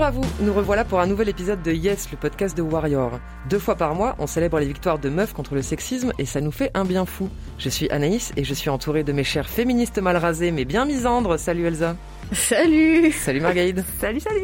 Bonjour à vous, nous revoilà pour un nouvel épisode de Yes, le podcast de Warrior. Deux fois par mois, on célèbre les victoires de meufs contre le sexisme et ça nous fait un bien fou. Je suis Anaïs et je suis entourée de mes chères féministes mal rasées mais bien misandres. Salut Elsa. Salut Salut Margaïde. Salut, salut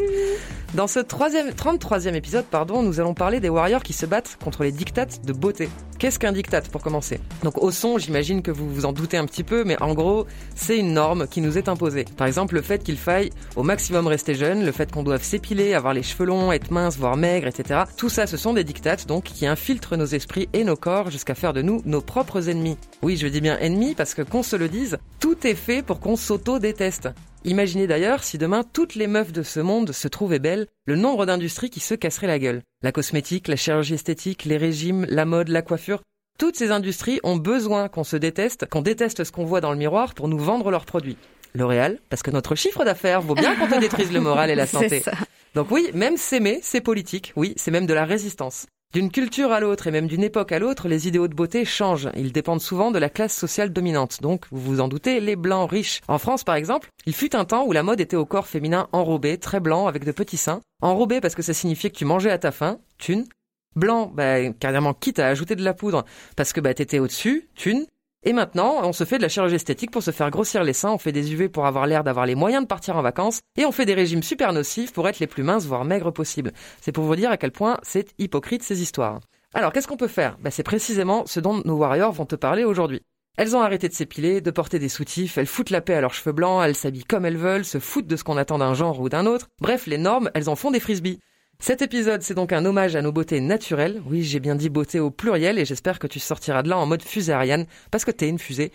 Dans ce troisième, 33e épisode, pardon, nous allons parler des warriors qui se battent contre les dictates de beauté. Qu'est-ce qu'un diktat pour commencer? Donc au son, j'imagine que vous vous en doutez un petit peu, mais en gros, c'est une norme qui nous est imposée. Par exemple, le fait qu'il faille au maximum rester jeune, le fait qu'on doive s'épiler, avoir les cheveux longs, être mince, voire maigre, etc. Tout ça, ce sont des dictates donc qui infiltrent nos esprits et nos corps jusqu'à faire de nous nos propres ennemis. Oui, je dis bien ennemis parce que qu'on se le dise, tout est fait pour qu'on s'auto-déteste. Imaginez d'ailleurs si demain toutes les meufs de ce monde se trouvaient belles, le nombre d'industries qui se casseraient la gueule. La cosmétique, la chirurgie esthétique, les régimes, la mode, la coiffure, toutes ces industries ont besoin qu'on se déteste, qu'on déteste ce qu'on voit dans le miroir pour nous vendre leurs produits. L'Oréal, parce que notre chiffre d'affaires vaut bien qu'on te détruise le moral et la santé. Ça. Donc oui, même s'aimer, c'est politique, oui, c'est même de la résistance. D'une culture à l'autre et même d'une époque à l'autre, les idéaux de beauté changent. Ils dépendent souvent de la classe sociale dominante. Donc, vous vous en doutez, les blancs riches. En France, par exemple, il fut un temps où la mode était au corps féminin enrobé, très blanc, avec de petits seins. Enrobé parce que ça signifiait que tu mangeais à ta faim, thune. Blanc, bah, carrément quitte à ajouter de la poudre, parce que bah, t'étais au-dessus, thune. Et maintenant, on se fait de la chirurgie esthétique pour se faire grossir les seins, on fait des UV pour avoir l'air d'avoir les moyens de partir en vacances, et on fait des régimes super nocifs pour être les plus minces, voire maigres possibles. C'est pour vous dire à quel point c'est hypocrite ces histoires. Alors, qu'est-ce qu'on peut faire? Bah, C'est précisément ce dont nos warriors vont te parler aujourd'hui. Elles ont arrêté de s'épiler, de porter des soutifs, elles foutent la paix à leurs cheveux blancs, elles s'habillent comme elles veulent, se foutent de ce qu'on attend d'un genre ou d'un autre. Bref, les normes, elles en font des frisbees. Cet épisode, c'est donc un hommage à nos beautés naturelles. Oui, j'ai bien dit beauté au pluriel et j'espère que tu sortiras de là en mode fusée Ariane parce que t'es une fusée.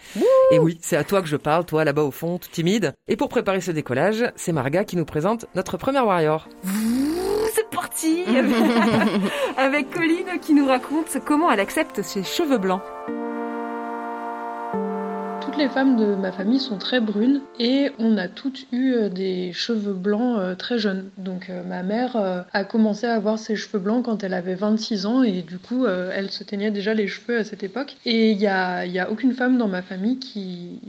et oui, c'est à toi que je parle, toi là-bas au fond, tout timide. Et pour préparer ce décollage, c'est Marga qui nous présente notre première warrior. C'est parti Avec Colline qui nous raconte comment elle accepte ses cheveux blancs. Toutes les femmes de ma famille sont très brunes et on a toutes eu euh, des cheveux blancs euh, très jeunes. Donc euh, ma mère a commencé à avoir ses cheveux blancs quand elle avait 26 ans et du coup elle se teignait déjà les cheveux à cette époque. Et il y a, y a aucune femme dans ma famille qui...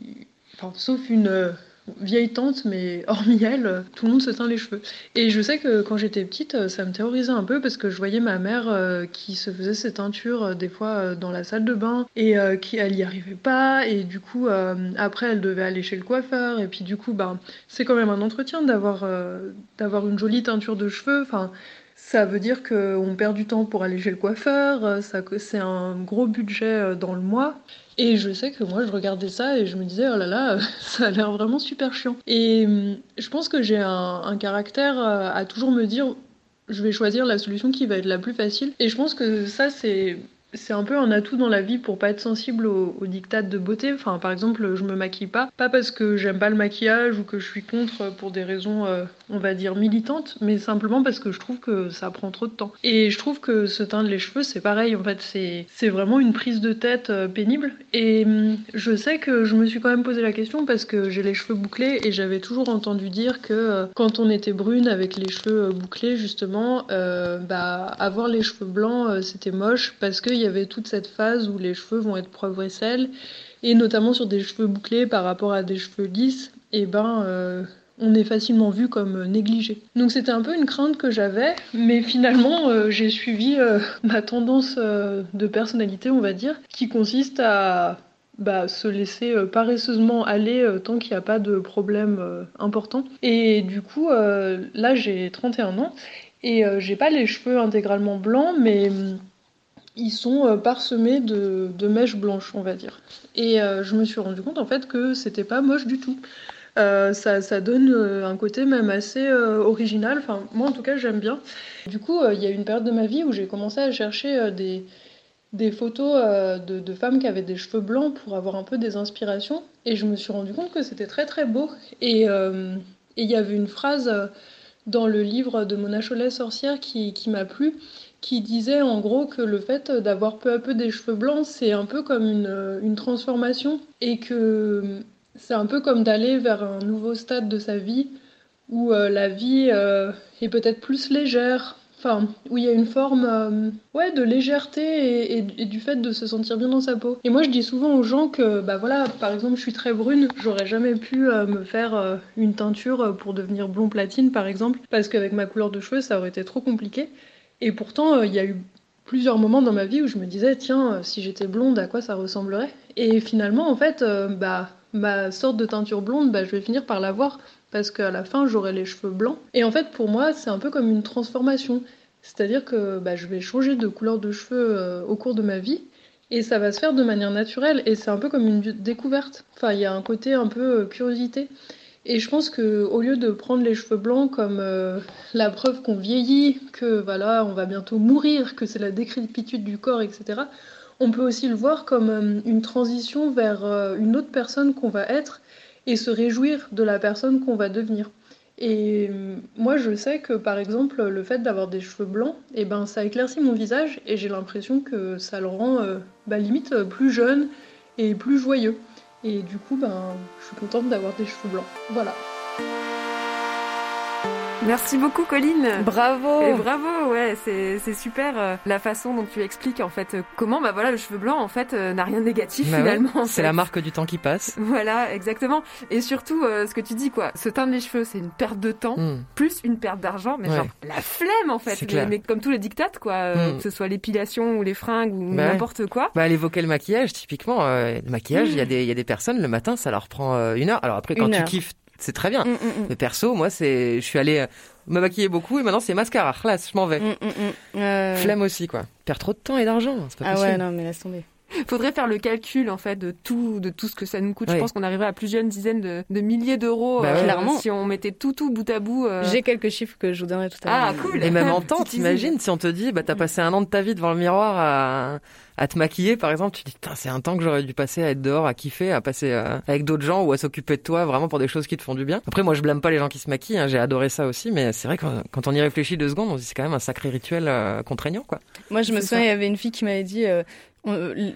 Enfin, sauf une vieille tante, mais hormis elle, tout le monde se teint les cheveux. Et je sais que quand j'étais petite, ça me terrorisait un peu parce que je voyais ma mère euh, qui se faisait ses teintures euh, des fois euh, dans la salle de bain et qui elle y arrivait pas et du coup après elle devait aller chez le coiffeur et puis du coup ben c'est quand même un entretien d'avoir d'avoir une jolie teinture de cheveux. Enfin ça veut dire qu'on perd du temps pour aller chez le coiffeur, euh, ça, c'est un gros budget euh, dans le mois. Et je sais que moi, je regardais ça et je me disais, oh là là, ça a l'air vraiment super chiant. Et hum, je pense que j'ai un, un caractère euh, à toujours me dire, je vais choisir la solution qui va être la plus facile. Et je pense que ça, c'est c'est un peu un atout dans la vie pour pas être sensible aux, aux dictates de beauté. Enfin, par exemple, je me maquille pas, pas parce que j'aime pas le maquillage ou que je suis contre pour des raisons, euh, on va dire, militantes, mais simplement parce que je trouve que ça prend trop de temps. Et je trouve que se teindre les cheveux, c'est pareil. En fait, c'est vraiment une prise de tête euh, pénible. Et hum, je sais que je me suis quand même posé la question parce que j'ai les cheveux bouclés et j'avais toujours entendu dire que euh, quand on était brune avec les cheveux bouclés, justement, bah avoir les cheveux blancs, c'était moche parce qu'il y avait toute cette phase où les cheveux vont être poivre et notamment sur des cheveux bouclés par rapport à des cheveux lisses, et ben euh, on est facilement vu comme négligé. Donc c'était un peu une crainte que j'avais, mais finalement euh, j'ai suivi euh, ma tendance de personnalité, on va dire, qui consiste à bah, se laisser paresseusement aller tant qu'il n'y a pas de problème important. Et du coup, là j'ai 31 ans et j'ai pas les cheveux intégralement blancs, mais hum, ils sont euh, parsemés de, mèches blanches, on va dire. Et euh, je me suis rendu compte en fait que c'était pas moche du tout. Euh, ça, ça donne un côté même assez original. Enfin, moi en tout cas, j'aime bien. Du coup, il y a une période de ma vie où j'ai commencé à chercher des, des photos de, femmes qui avaient des cheveux blancs pour avoir un peu des inspirations. Et je me suis rendu compte que c'était très très beau. Et il y avait une phrase dans le livre de Mona Chollet, Sorcière, qui m'a plu, qui disait en gros que le fait d'avoir peu à peu des cheveux blancs, c'est un peu comme une, euh, transformation et que c'est un peu comme d'aller vers un nouveau stade de sa vie où euh, la vie euh, est peut-être plus légère, enfin, où il y a une forme euh, ouais, de légèreté et, du fait de se sentir bien dans sa peau. Et moi, je dis souvent aux gens que, bah voilà, par exemple, je suis très brune, j'aurais jamais pu euh, me faire euh, une teinture pour devenir blond platine, par exemple, parce qu'avec ma couleur de cheveux, ça aurait été trop compliqué. Et pourtant, euh, il y a eu plusieurs moments dans ma vie où je me disais, tiens, euh, si j'étais blonde, à quoi ça ressemblerait? Et finalement, en fait, euh, bah, ma sorte de teinture blonde, bah, je vais finir par l'avoir parce qu'à la fin, j'aurai les cheveux blancs. Et en fait, pour moi, c'est un peu comme une transformation. C'est-à-dire que bah, je vais changer de couleur de cheveux au cours de ma vie. Et ça va se faire de manière naturelle. Et c'est un peu comme une découverte. Enfin, il y a un côté un peu curiosité. Et je pense que au lieu de prendre les cheveux blancs comme euh, la preuve qu'on vieillit, que voilà, on va bientôt mourir, que c'est la décrépitude du corps, etc., on peut aussi le voir comme euh, une transition vers euh, une autre personne qu'on va être et se réjouir de la personne qu'on va devenir. Et moi, je sais que par exemple, le fait d'avoir des cheveux blancs, eh ben, ça éclaircit mon visage et j'ai l'impression que ça le rend bah, limite plus jeune et plus joyeux. Et du coup, ben, je suis contente d'avoir des cheveux blancs. Voilà. Merci beaucoup, Colline. Bravo Et bravo, ouais, c'est c'est super euh, la façon dont tu expliques en fait euh, comment bah voilà le cheveu blanc en fait euh, n'a rien de négatif Bah finalement. en c'est la marque du temps qui passe. Voilà, exactement. Et surtout euh, ce que tu dis quoi, se teindre les cheveux, c'est une perte de temps Hmm. plus une perte d'argent, mais Ouais. genre la flemme en fait. C'est Mais, clair. mais comme tous les dictates quoi, euh, Hmm. que ce soit l'épilation ou les fringues ou Bah ouais. n'importe quoi. Bah, elle évoquait le maquillage, typiquement. euh, le maquillage, il y, a des- il y a des personnes, le matin, ça leur prend euh, une heure. Alors après, quand Une tu heure. kiffes, c'est très bien. Mm, mm, Mais perso, moi, c'est, je suis allé euh, me maquiller beaucoup et maintenant c'est mascara. Là, je m'en vais. mm, mm, mm, mm. Euh, Flemme aussi, quoi. Perds trop de temps et d'argent, c'est pas Ah possible. ouais, non, mais laisse tomber. Faudrait faire le calcul en fait de tout, de tout ce que ça nous coûte. Ouais. Je pense qu'on arriverait à plusieurs dizaines de, de milliers d'euros Bah ouais. Clairement. si on mettait tout tout bout à bout. euh. J'ai quelques chiffres que je vous donnerai tout à l'heure. Ah cool. Et même en temps, t'imagines si on te dit, bah, t'as passé un an de ta vie devant le miroir à, à te maquiller, par exemple, tu te dis, putain, c'est un temps que j'aurais dû passer à être dehors, à kiffer, à passer euh, avec d'autres gens ou à s'occuper de toi, vraiment pour des choses qui te font du bien. Après, moi, je blâme pas les gens qui se maquillent, hein, j'ai adoré ça aussi, mais c'est vrai que quand on y réfléchit deux secondes, on se dit, c'est quand même un sacré rituel euh, contraignant, quoi. Moi, je me souviens, il y avait une fille qui m'avait dit, euh, euh,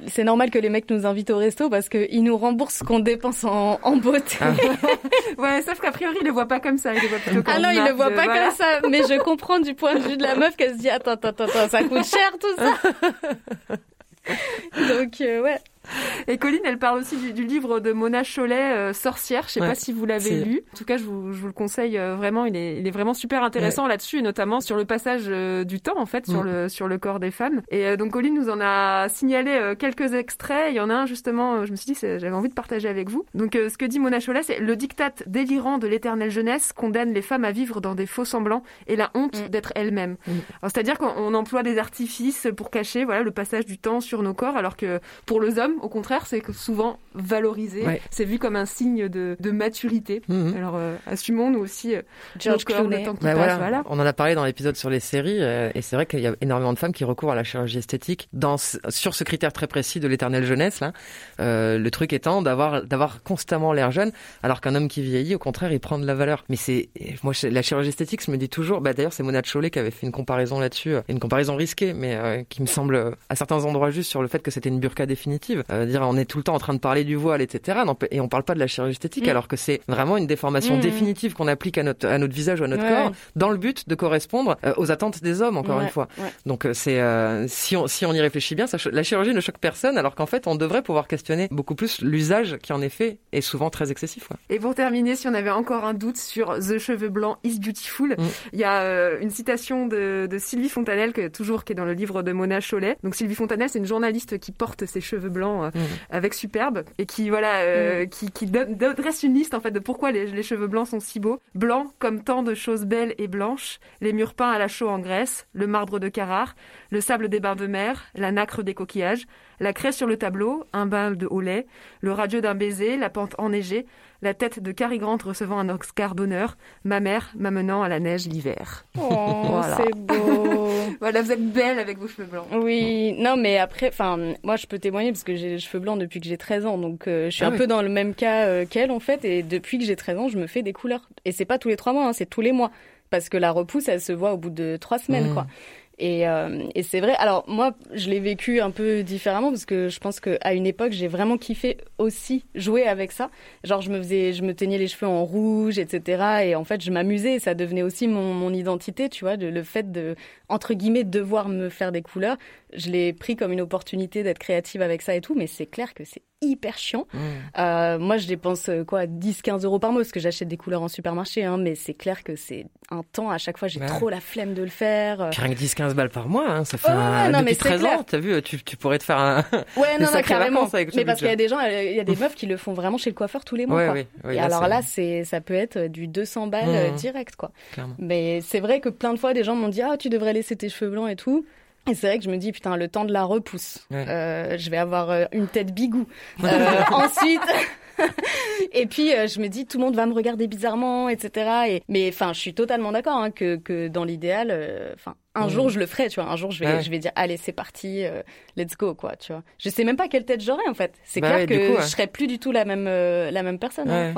c'est normal que les mecs nous invitent au resto parce qu'ils nous remboursent ce qu'on dépense en, en beauté. Ah. Ouais, sauf qu'a priori, il le voit pas comme ça. Il le voit plutôt comme Ah non, une il le de- pas voilà. comme ça, mais je comprends du point de vue de la meuf qu'elle se dit attends attends attends ça coûte cher tout ça. Donc euh, ouais. Et Colline, elle parle aussi du, du livre de Mona Chollet, euh, Sorcière. Je sais Ouais. pas si vous l'avez lu. En tout cas, je vous, je vous le conseille euh, vraiment. Il est, il est vraiment super intéressant là-dessus, et notamment sur le passage euh, du temps, en fait, sur le sur le corps des femmes. Et euh, donc Colline nous en a signalé euh, quelques extraits. Il y en a un justement. je me suis dit, j'avais envie de partager avec vous. Donc, euh, ce que dit Mona Chollet, c'est le diktat délirant de l'éternelle jeunesse condamne les femmes à vivre dans des faux semblants et la honte Mm. d'être elles-mêmes. C'est-à-dire qu'on on emploie des artifices pour cacher, voilà, le passage du temps sur nos corps, alors que pour les hommes, au contraire c'est souvent valorisé, Ouais. c'est vu comme un signe de, de maturité. Mhm. Alors, euh, assumons nous aussi euh, George corps, Clooney. le temps qui Ouais, passe, voilà. voilà. On en a parlé dans l'épisode sur les séries, euh, et c'est vrai qu'il y a énormément de femmes qui recourent à la chirurgie esthétique dans, sur ce critère très précis de l'éternelle jeunesse. Là, Euh, le truc étant d'avoir d'avoir constamment l'air jeune, alors qu'un homme qui vieillit, au contraire, il prend de la valeur. Mais c'est moi, la chirurgie esthétique, je me dis toujours. Bah d'ailleurs, c'est Mona Chollet qui avait fait une comparaison là-dessus, une comparaison risquée, mais euh, qui me semble à certains endroits juste sur le fait que c'était une burqa définitive. Euh, dire, on est tout le temps en train de parler du voile, etc. Et on parle pas de la chirurgie esthétique, Mm. alors que c'est vraiment une déformation Mm. définitive qu'on applique à notre à notre visage ou à notre Ouais. corps dans le but de correspondre euh, aux attentes des hommes, encore Ouais, une fois. ouais. Donc euh, c'est euh, si on si on y réfléchit bien, ça, la chirurgie ne choque personne, alors qu'en fait on devrait pouvoir questionner beaucoup plus l'usage qui en est fait est souvent très excessif. Et pour terminer, si on avait encore un doute sur The cheveux blanc is beautiful, Mm. il y a euh, une citation de, de Sylvie Fontanelle, que, toujours qui est dans le livre de Mona Chollet. Donc Sylvie Fontanelle, c'est une journaliste qui porte ses cheveux blancs euh, Mm. avec superbe et qui voilà, euh, qui, qui donne- donne- dresse une liste en fait de pourquoi les, les cheveux blancs sont si beaux. Blancs comme tant de choses belles et blanches, les murs peints à la chaux en Grèce, le marbre de Carrare, le sable des bains de mer, la nacre des coquillages, la craie sur le tableau, un bain de haut lait, le radieux d'un baiser, la pente enneigée, la tête de Cary Grant recevant un Oscar d'honneur, ma mère m'amenant à la neige l'hiver. Oh, Voilà. c'est beau. Voilà, vous êtes belle avec vos cheveux blancs. Oui, non, mais après, enfin, moi, je peux témoigner parce que j'ai les cheveux blancs depuis que j'ai 13 ans, donc euh, je suis Ah un peu dans le même cas euh, qu'elle en fait, et depuis que j'ai 13 ans, je me fais des couleurs. Et c'est pas tous les trois mois, hein, c'est tous les mois, parce que la repousse, elle se voit au bout de trois semaines, Mmh. quoi. Et, euh, et c'est vrai. Alors moi, je l'ai vécu un peu différemment parce que je pense qu'à une époque, j'ai vraiment kiffé aussi jouer avec ça. Genre, je me faisais, je me teignais les cheveux en rouge, etc. Et en fait, je m'amusais. Ça devenait aussi mon, mon identité, tu vois, de, le fait de entre guillemets devoir me faire des couleurs. Je l'ai pris comme une opportunité d'être créative avec ça et tout. Mais c'est clair que c'est hyper chiant. Mm. Euh, moi, je dépense euh, quoi 10-15 euros par mois parce que j'achète des couleurs en supermarché. Hein, mais c'est clair que c'est un temps. À chaque fois, j'ai Ouais. trop la flemme de le faire. Euh, Puis rien que 10-15 balles par mois, hein, ça fait Ouais, un... non, mais depuis c'est 13 clair. ans, t'as vu, tu, tu pourrais te faire un... Ouais, non, non, carrément. avec mais parce qu'il y a des gens, euh, il y a des meufs qui le font vraiment chez le coiffeur tous les mois. Ouais, quoi. oui, oui, Et là, alors là, c'est, ça peut être du 200 balles euh, Mhm. direct, quoi. Clairement. Mais c'est vrai que plein de fois, des gens m'ont dit, ah, tu devrais laisser tes cheveux blancs et tout. Et c'est vrai que je me dis, putain, le temps de la repousse. Ouais. Euh, je vais avoir euh, une tête bigou. Euh, ensuite. et puis euh, je me dis tout le monde va me regarder bizarrement etc et mais enfin je suis totalement d'accord hein, que que dans l'idéal euh, enfin un jour je le ferai tu vois un jour je vais Ouais. je vais dire allez c'est parti euh, let's go quoi tu vois je sais même pas quelle tête j'aurai en fait c'est Bah clair ouais, que coup, ouais. je serai plus du tout la même euh, la même personne hein.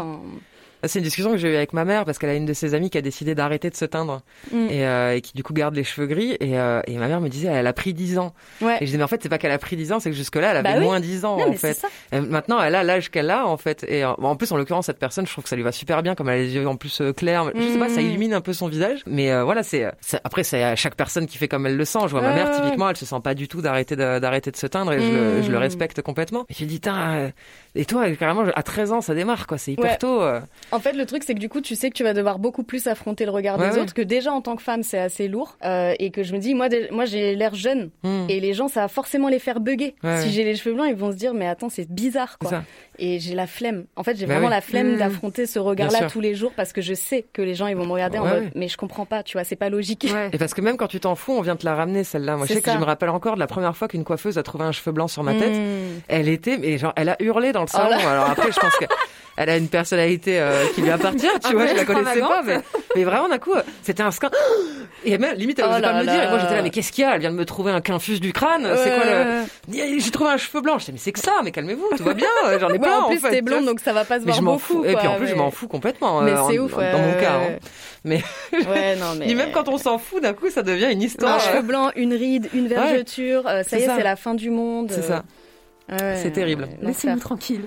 Enfin C'est une discussion que j'ai eue avec ma mère parce qu'elle a une de ses amies qui a décidé d'arrêter de se teindre. Mm. et, euh, et qui du coup garde les cheveux gris. Et, euh, et ma mère me disait elle a pris 10 ans. Ouais. Et je disais mais en fait c'est pas qu'elle a pris 10 ans c'est que jusque là elle avait Bah oui. moins 10 ans non en mais fait. ça. Et maintenant elle a l'âge qu'elle a en fait. Et euh, en plus en l'occurrence cette personne je trouve que ça lui va super bien comme elle a les yeux en plus euh, clairs. Je sais pas ça Mm. illumine un peu son visage. Mais euh, voilà c'est après c'est à chaque personne qui fait comme elle le sent. Je vois ma mère typiquement elle se sent pas du tout d'arrêter de, d'arrêter de se teindre et je, le, Mm. je le respecte complètement. Et je lui dis euh, et toi carrément à 13 ans ça démarre quoi. C'est hyper Ouais. tôt euh. En fait, le truc, c'est que du coup, tu sais que tu vas devoir beaucoup plus affronter le regard Ouais, des ouais. autres, que déjà en tant que femme, c'est assez lourd, euh, et que je me dis, moi, moi, j'ai l'air jeune, Mm. et les gens, ça va forcément les faire bugger. Ouais, si j'ai les cheveux blancs, ils vont se dire, mais attends, c'est bizarre, quoi. Et j'ai la flemme. En fait, j'ai Bah vraiment oui. la flemme Mm. d'affronter ce regard-là tous les jours, parce que je sais que les gens, ils vont me regarder en mode, mais je comprends pas, tu vois, c'est pas logique. Ouais. Et parce que même quand tu t'en fous, on vient te la ramener celle-là. Moi, je sais que je me rappelle encore de la première fois qu'une coiffeuse a trouvé un cheveu blanc sur ma tête. Mm. Elle était, mais genre, elle a hurlé dans le salon. Oh là. Alors après, je pense que elle a une personnalité euh, qui lui appartient, tu vois. Je la connaissais pas, mais, mais vraiment d'un coup, euh, c'était un scandale. Et même limite, elle Oh osait pas me le dire. Et moi, j'étais là, mais qu'est-ce qu'il y a? Elle vient de me trouver un quinfus du crâne. C'est quoi le J'ai trouvé un cheveu blanc. Je dis, mais c'est que ça. Mais calmez-vous, tout va bien. J'en ai Ouais, plein. en plus, fait, t'es blonde, donc ça va pas se Mais voir je m'en beaucoup. fous. Et puis en plus, je mais- m'en fous complètement. Mais euh, c'est en- ouf, Dans mon cas. hein. Mais Ouais, non, mais. ni même quand on s'en fout, d'un coup, ça devient une Un histoire. cheveu blanc, une ride, une vergeture, euh, ça C'est y est, c'est la fin du monde. C'est ça. Ouais, C'est terrible. Laissez-nous l'enfer. tranquilles.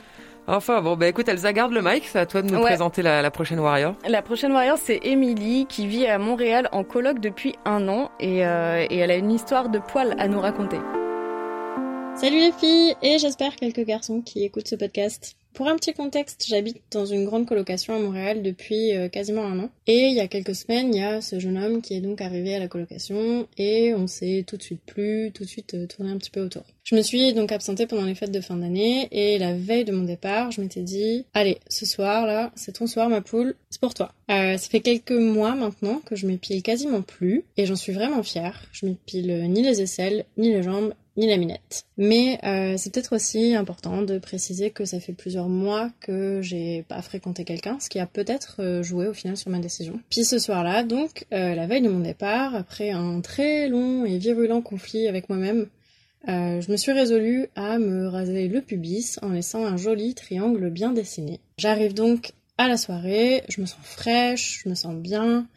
Enfin bon, bah écoute, Elsa garde le mic, c'est à toi de nous Ouais. présenter la, la prochaine Warrior. La prochaine warrior, c'est Émilie, qui vit à Montréal en coloc depuis un an et, euh, et elle a une histoire de poils à nous raconter. Salut les filles et j'espère quelques garçons qui écoutent ce podcast. Pour un petit contexte, j'habite dans une grande colocation à Montréal depuis euh, quasiment un an. Et il y a quelques semaines, il y a ce jeune homme qui est donc arrivé à la colocation et on s'est tout de suite plu, tout de suite euh, tourné un petit peu autour. Je me suis donc absentée pendant les fêtes de fin d'année et la veille de mon départ, je m'étais dit allez, ce soir là, c'est ton soir ma poule, c'est pour toi. Euh, ça fait quelques mois maintenant que je m'épile quasiment plus et j'en suis vraiment fière. Je m'épile ni les aisselles, ni les jambes, ni la minette. Mais euh, c'est peut-être aussi important de préciser que ça fait plusieurs mois que j'ai pas fréquenté quelqu'un, ce qui a peut-être euh, joué au final sur ma décision. Puis ce soir-là, donc, euh, la veille de mon départ, après un très long et virulent conflit avec moi-même, je me suis résolue à me raser le pubis en laissant un joli triangle bien dessiné. J'arrive donc à la soirée, je me sens fraîche, je me sens bien,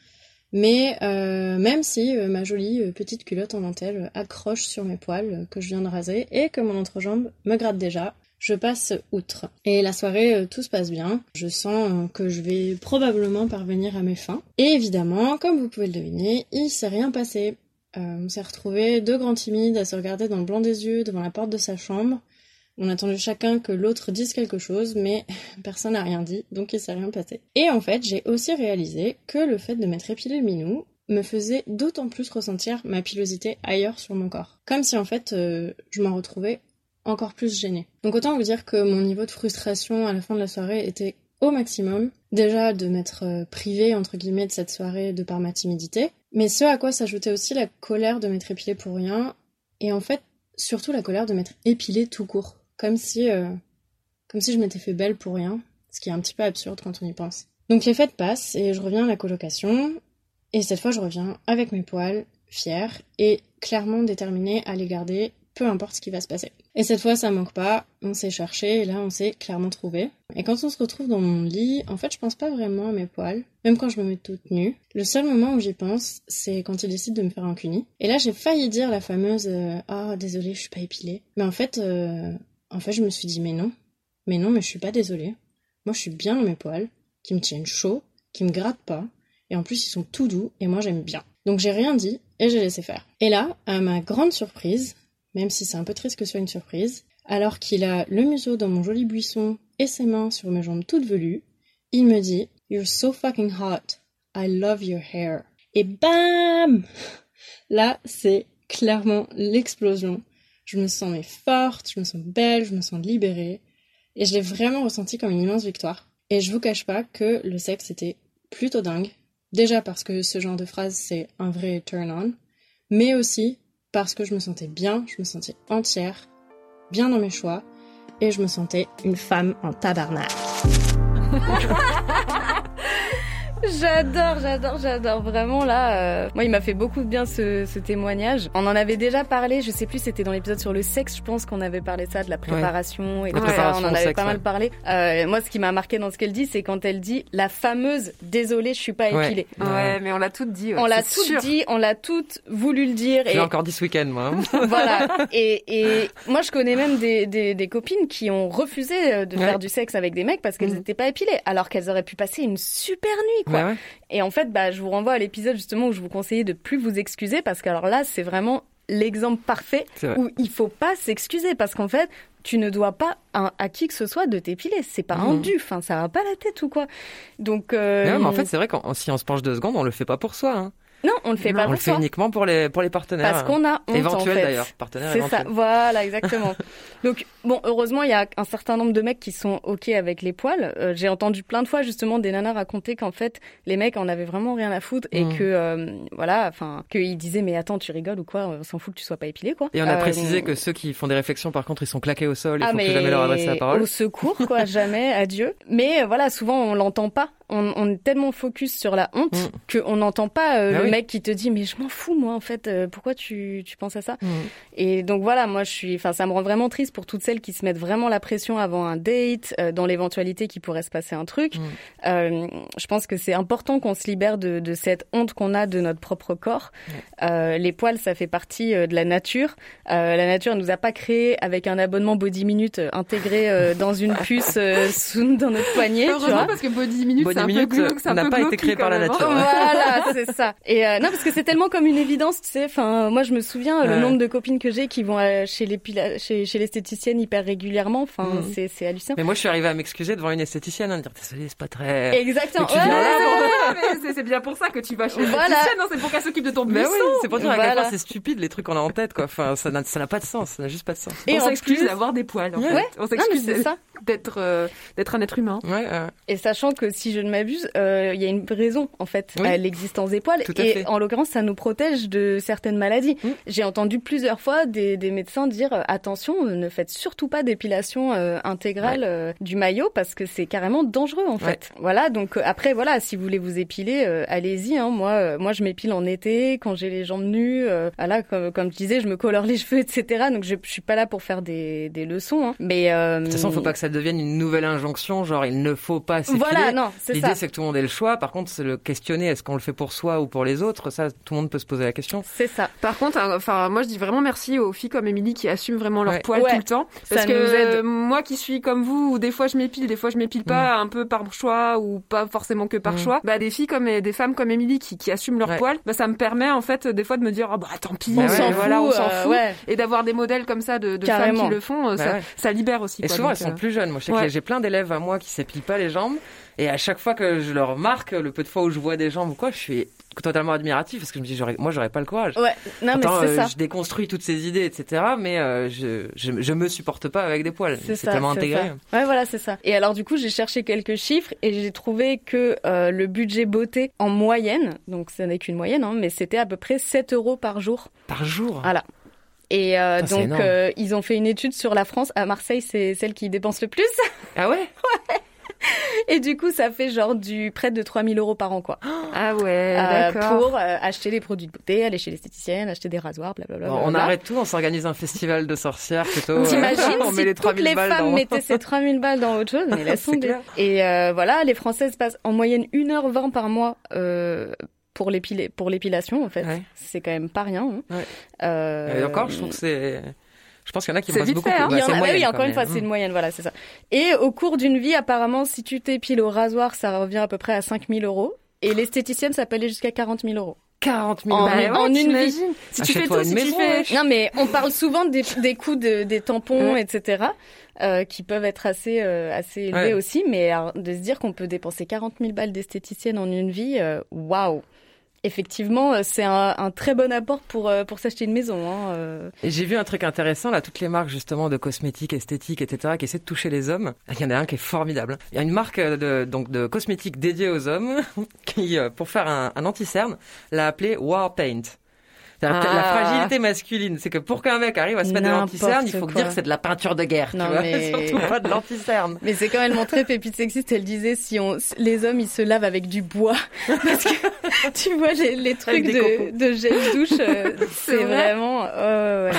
mais euh, même si euh, ma jolie euh, petite culotte en dentelle accroche sur mes poils que je viens de raser et que mon entrejambe me gratte déjà, je passe outre. Et la soirée, tout se passe bien. Je sens que je vais probablement parvenir à mes fins. Et évidemment, comme vous pouvez le deviner, il s'est rien passé. On s'est retrouvés deux grands timides à se regarder dans le blanc des yeux devant la porte de sa chambre. On a attendu chacun que l'autre dise quelque chose, mais personne n'a rien dit, donc il s'est rien passé. Et en fait, j'ai aussi réalisé que le fait de m'être épilé le minou me faisait d'autant plus ressentir ma pilosité ailleurs sur mon corps. Comme si en fait, euh, je m'en retrouvais encore plus gênée. Donc autant vous dire que mon niveau de frustration à la fin de la soirée était au maximum. Déjà de m'être euh, privée entre guillemets de cette soirée de par ma timidité, mais ce à quoi s'ajoutait aussi la colère de m'être épilée pour rien, et en fait surtout la colère de m'être épilée tout court, comme si euh, comme si je m'étais fait belle pour rien, ce qui est un petit peu absurde quand on y pense. Donc les fêtes passent et je reviens à la colocation, et cette fois je reviens avec mes poils, fière et clairement déterminée à les garder, peu importe ce qui va se passer. Et cette fois ça manque pas, on s'est cherché et là on s'est clairement trouvé. Et quand on se retrouve dans mon lit, en fait je pense pas vraiment à mes poils, même quand je me mets toute nue. Le seul moment où j'y pense, c'est quand il décide de me faire un cuni. Et là j'ai failli dire la fameuse euh, ah désolée je suis pas épilée. Mais en fait euh, en fait je me suis dit mais non, mais non mais je suis pas désolée. Moi je suis bien dans mes poils, qui me tiennent chaud, qui me grattent pas, et en plus ils sont tout doux et moi j'aime bien. Donc j'ai rien dit et j'ai laissé faire. Et là, à ma grande surprise, même si c'est un peu triste que ce soit une surprise, alors qu'il a le museau dans mon joli buisson et ses mains sur mes jambes toutes velues, il me dit You're so fucking hot. I love your hair. Et bam Là, c'est clairement l'explosion. Je me sens forte, je me sens belle, je me sens libérée. Et je l'ai vraiment ressenti comme une immense victoire. Et je vous cache pas que le sexe était plutôt dingue. Déjà parce que ce genre de phrase c'est un vrai turn on, mais aussi parce que je me sentais bien, je me sentais entière, bien dans mes choix, et je me sentais une femme en tabarnak. J'adore, j'adore, j'adore. Vraiment là, euh, moi il m'a fait beaucoup de bien ce, ce témoignage. On en avait déjà parlé, je sais plus, c'était dans l'épisode sur le sexe, je pense qu'on avait parlé de ça, de la préparation et La tout ça. préparation On en avait sexe, pas mal ouais. parlé. Euh, moi, ce qui m'a marqué dans ce qu'elle dit, c'est quand elle dit la fameuse désolée, je suis pas Ouais. épilée. Ouais, mais on l'a toutes dit. ouais, On l'a toutes sûr. dit, on l'a toutes voulu le dire. Je Et encore dit ce week-end, moi. voilà. Et, et moi, je connais même des, des, des copines qui ont refusé euh, de Ouais. faire du sexe avec des mecs parce qu'elles n'étaient pas épilées, alors qu'elles auraient pu passer une super nuit, quoi. Ouais. Et en fait, bah, je vous renvoie à l'épisode justement où je vous conseillais de plus vous excuser parce que alors là, c'est vraiment l'exemple parfait où il faut pas s'excuser parce qu'en fait, tu ne dois pas à, à qui que ce soit de t'épiler. C'est pas un dû. Enfin, ça va pas la tête ou quoi. Donc, euh, Mais en fait, c'est vrai que si on se penche deux secondes, on le fait pas pour soi. Hein. Non, on le fait Non, pas on pour le fait soi. uniquement pour les pour les partenaires. Parce qu'on a honte en éventuels fait. d'ailleurs, partenaires C'est ça, voilà, exactement. Donc, bon, heureusement, il y a un certain nombre de mecs qui sont OK avec les poils. Euh, J'ai entendu plein de fois, justement, des nanas raconter qu'en fait, les mecs en avaient vraiment rien à foutre et Mm. que, euh, voilà, enfin, qu'ils disaient, mais attends, tu rigoles ou quoi? On s'en fout que tu sois pas épilé, quoi. Et on a Euh, précisé que ceux qui font des réflexions, par contre, ils sont claqués au sol, il ah, faut mais plus jamais leur adresser la parole. Au secours, quoi, jamais, adieu. Mais voilà, souvent on l'entend pas. On, on est tellement focus sur la honte Mm. qu'on n'entend pas euh, Ah le oui. mec qui te dit mais je m'en fous moi en fait. euh, pourquoi tu, tu penses à ça Mm. Et donc voilà, moi je suis, enfin ça me rend vraiment triste pour toutes celles qui se mettent vraiment la pression avant un date, euh, dans l'éventualité qu'il pourrait se passer un truc. Mm. Euh, je pense que c'est important qu'on se libère de, de cette honte qu'on a de notre propre corps. Euh, les poils, ça fait partie euh, de la nature. Euh, la nature elle nous a pas créé avec un abonnement Body Minute intégré euh, dans une puce euh, sous, dans notre poignet. tu Heureusement vois. parce que Body Minute, Body un peu glauque, un n'a pas été créé par la hein. nature. Voilà, c'est ça. Et euh, non, parce que c'est tellement comme une évidence, tu sais. Enfin, moi, je me souviens euh, le Ouais. nombre de copines que j'ai qui vont euh, chez l'épila- chez, chez l'esthéticienne hyper régulièrement. Enfin, Mhm. c'est c'est hallucinant. Mais moi, je suis arrivé à m'excuser devant une esthéticienne, à me dire désolé, c'est pas très. Exactement. Ouais, ouais, ouais. Ouais, c'est- bien pour ça que tu vas chez Voilà. l'esthéticienne, hein, c'est pour qu'elle s'occupe de ton Mais buisson. oui, c'est pour dire à quel point c'est stupide les trucs qu'on a en tête, quoi. Enfin, ça n'a ça n'a pas de sens, ça n'a juste pas de sens. Et on s'excuse d'avoir des poils. En Ouais. fait. Ouais. On s'excuse c'est ça. d'être euh, d'être un être humain. Ouais, Et sachant que si je ne m'abuse, euh, il y a une raison en fait Oui. à l'existence des poils. Tout à et fait. en l'occurrence, ça nous protège de certaines maladies. J'ai entendu plusieurs fois des, des médecins dire euh, attention, ne faites surtout pas d'épilation euh, intégrale euh, du maillot parce que c'est carrément dangereux en fait. Voilà. Donc euh, après, voilà, si vous voulez vous épiler, euh, allez-y. Hein. Moi, euh, moi, je m'épile en été quand j'ai les jambes nues. euh, voilà, comme, comme je disais, je me colore les cheveux, etc. Donc je, je suis pas là pour faire des, des leçons. Hein. Mais euh, De toute façon, faut pas que ça devienne une nouvelle injonction, genre il ne faut pas s'épiler. Voilà, non, c'est. L'idée, c'est que tout le monde ait le choix. Par contre, c'est le questionner, est-ce qu'on le fait pour soi ou pour les autres? Ça, tout le monde peut se poser la question. C'est ça. Par contre, enfin, moi je dis vraiment merci aux filles comme Émilie qui assument vraiment leur Ouais. poil Ouais. tout le temps. Ça Parce que nous aide. euh, moi qui suis comme vous, où des fois je m'épile, des fois je m'épile pas, un peu par choix ou pas forcément que par Mm. choix. Bah des filles comme des femmes comme Émilie qui, qui assument leur Ouais. poil, bah ça me permet en fait des fois de me dire ah bah tant pis, Bah on ouais, s'en voilà, fout. on s'en euh, fout. ouais. Et d'avoir des modèles comme ça de, de femmes qui le font, euh, Bah ça, ouais. ça libère aussi. Et quoi. souvent, Donc, elles sont euh, plus jeunes. Moi, je sais ouais. que j'ai plein d'élèves à moi qui s'épilent pas les jambes. Et à chaque fois que je leur remarque, le peu de fois où je vois des jambes ou quoi, je suis totalement admiratif parce que je me dis, j'aurais- moi, j'aurais pas le courage. Ouais, non mais Pourtant, c'est euh, ça. je déconstruis toutes ces idées, etc. Mais euh, je, je, je me supporte pas avec des poils. C'est C'est ça, tellement c'est intégré. ça. Ouais, voilà, c'est ça. Et alors, du coup, j'ai cherché quelques chiffres et j'ai trouvé que euh, le budget beauté en moyenne, donc ce n'est qu'une moyenne, hein, mais c'était à peu près 7 euros par jour. Par jour? Ah. Et euh, Putain, donc, euh, ils ont fait une étude sur la France. À Marseille, c'est celle qui dépense le plus. Ah ouais Et du coup, ça fait genre du près de 3000 euros par an, quoi. Ah ouais, Euh, d'accord. pour euh, acheter des produits de beauté, aller chez l'esthéticienne, acheter des rasoirs, blablabla. Bon, On blablabla. arrête tout, on s'organise un festival de sorcières plutôt. T'imagines on met si les toutes 3000 les femmes dans... mettaient ces 3000 balles dans autre chose, mais laisse C'est tomber. clair. Et euh, voilà, les Françaises passent en moyenne 1h20 par mois euh, pour l'épilé- pour l'épilation, en fait. Ouais. C'est quand même pas rien. hein. Ouais. Euh, Et encore, je trouve que c'est. Je pense qu'il y en a qui vite beaucoup. fait, hein. il y en c'est a, moyenne, oui, encore une fois, c'est une moyenne, voilà, c'est ça. Et au cours d'une vie, apparemment, si tu t'épiles au rasoir, ça revient à peu près à 5000 euros. Et l'esthéticienne, ça peut aller jusqu'à 40 000 euros. 40 000 En-. Bah en ouais, une vie. Si tu fais tout, si tu maison, fais, ouais. Non, mais on parle souvent des, des coûts de, des tampons, etc., euh, qui peuvent être assez, euh, assez élevés Ouais. aussi. Mais alors, de se dire qu'on peut dépenser 40 000 balles d'esthéticienne en une vie, euh, waouh Effectivement, euh, c'est un, un très bon apport pour, euh, pour s'acheter une maison. Hein, euh. J'ai vu un truc intéressant, là, toutes les marques justement de cosmétiques, esthétiques, etc., qui essaient de toucher les hommes. Il y en a un qui est formidable. Il y a une marque de, donc, de cosmétiques dédiée aux hommes qui, pour faire un, un anti-cerne, l'a appelé War Paint. Que La Ah. fragilité masculine, c'est que pour qu'un mec arrive à se mettre de l'anti-cerne, il faut quoi. dire que c'est de la peinture de guerre, Non, tu vois, mais- surtout pas de l'anti-cerne. Mais c'est quand elle montrait Pépite Sexiste, elle disait si on, les hommes ils se lavent avec du bois. Parce que tu vois les, les trucs de, de gel douche, euh, c'est vrai vraiment. ouais.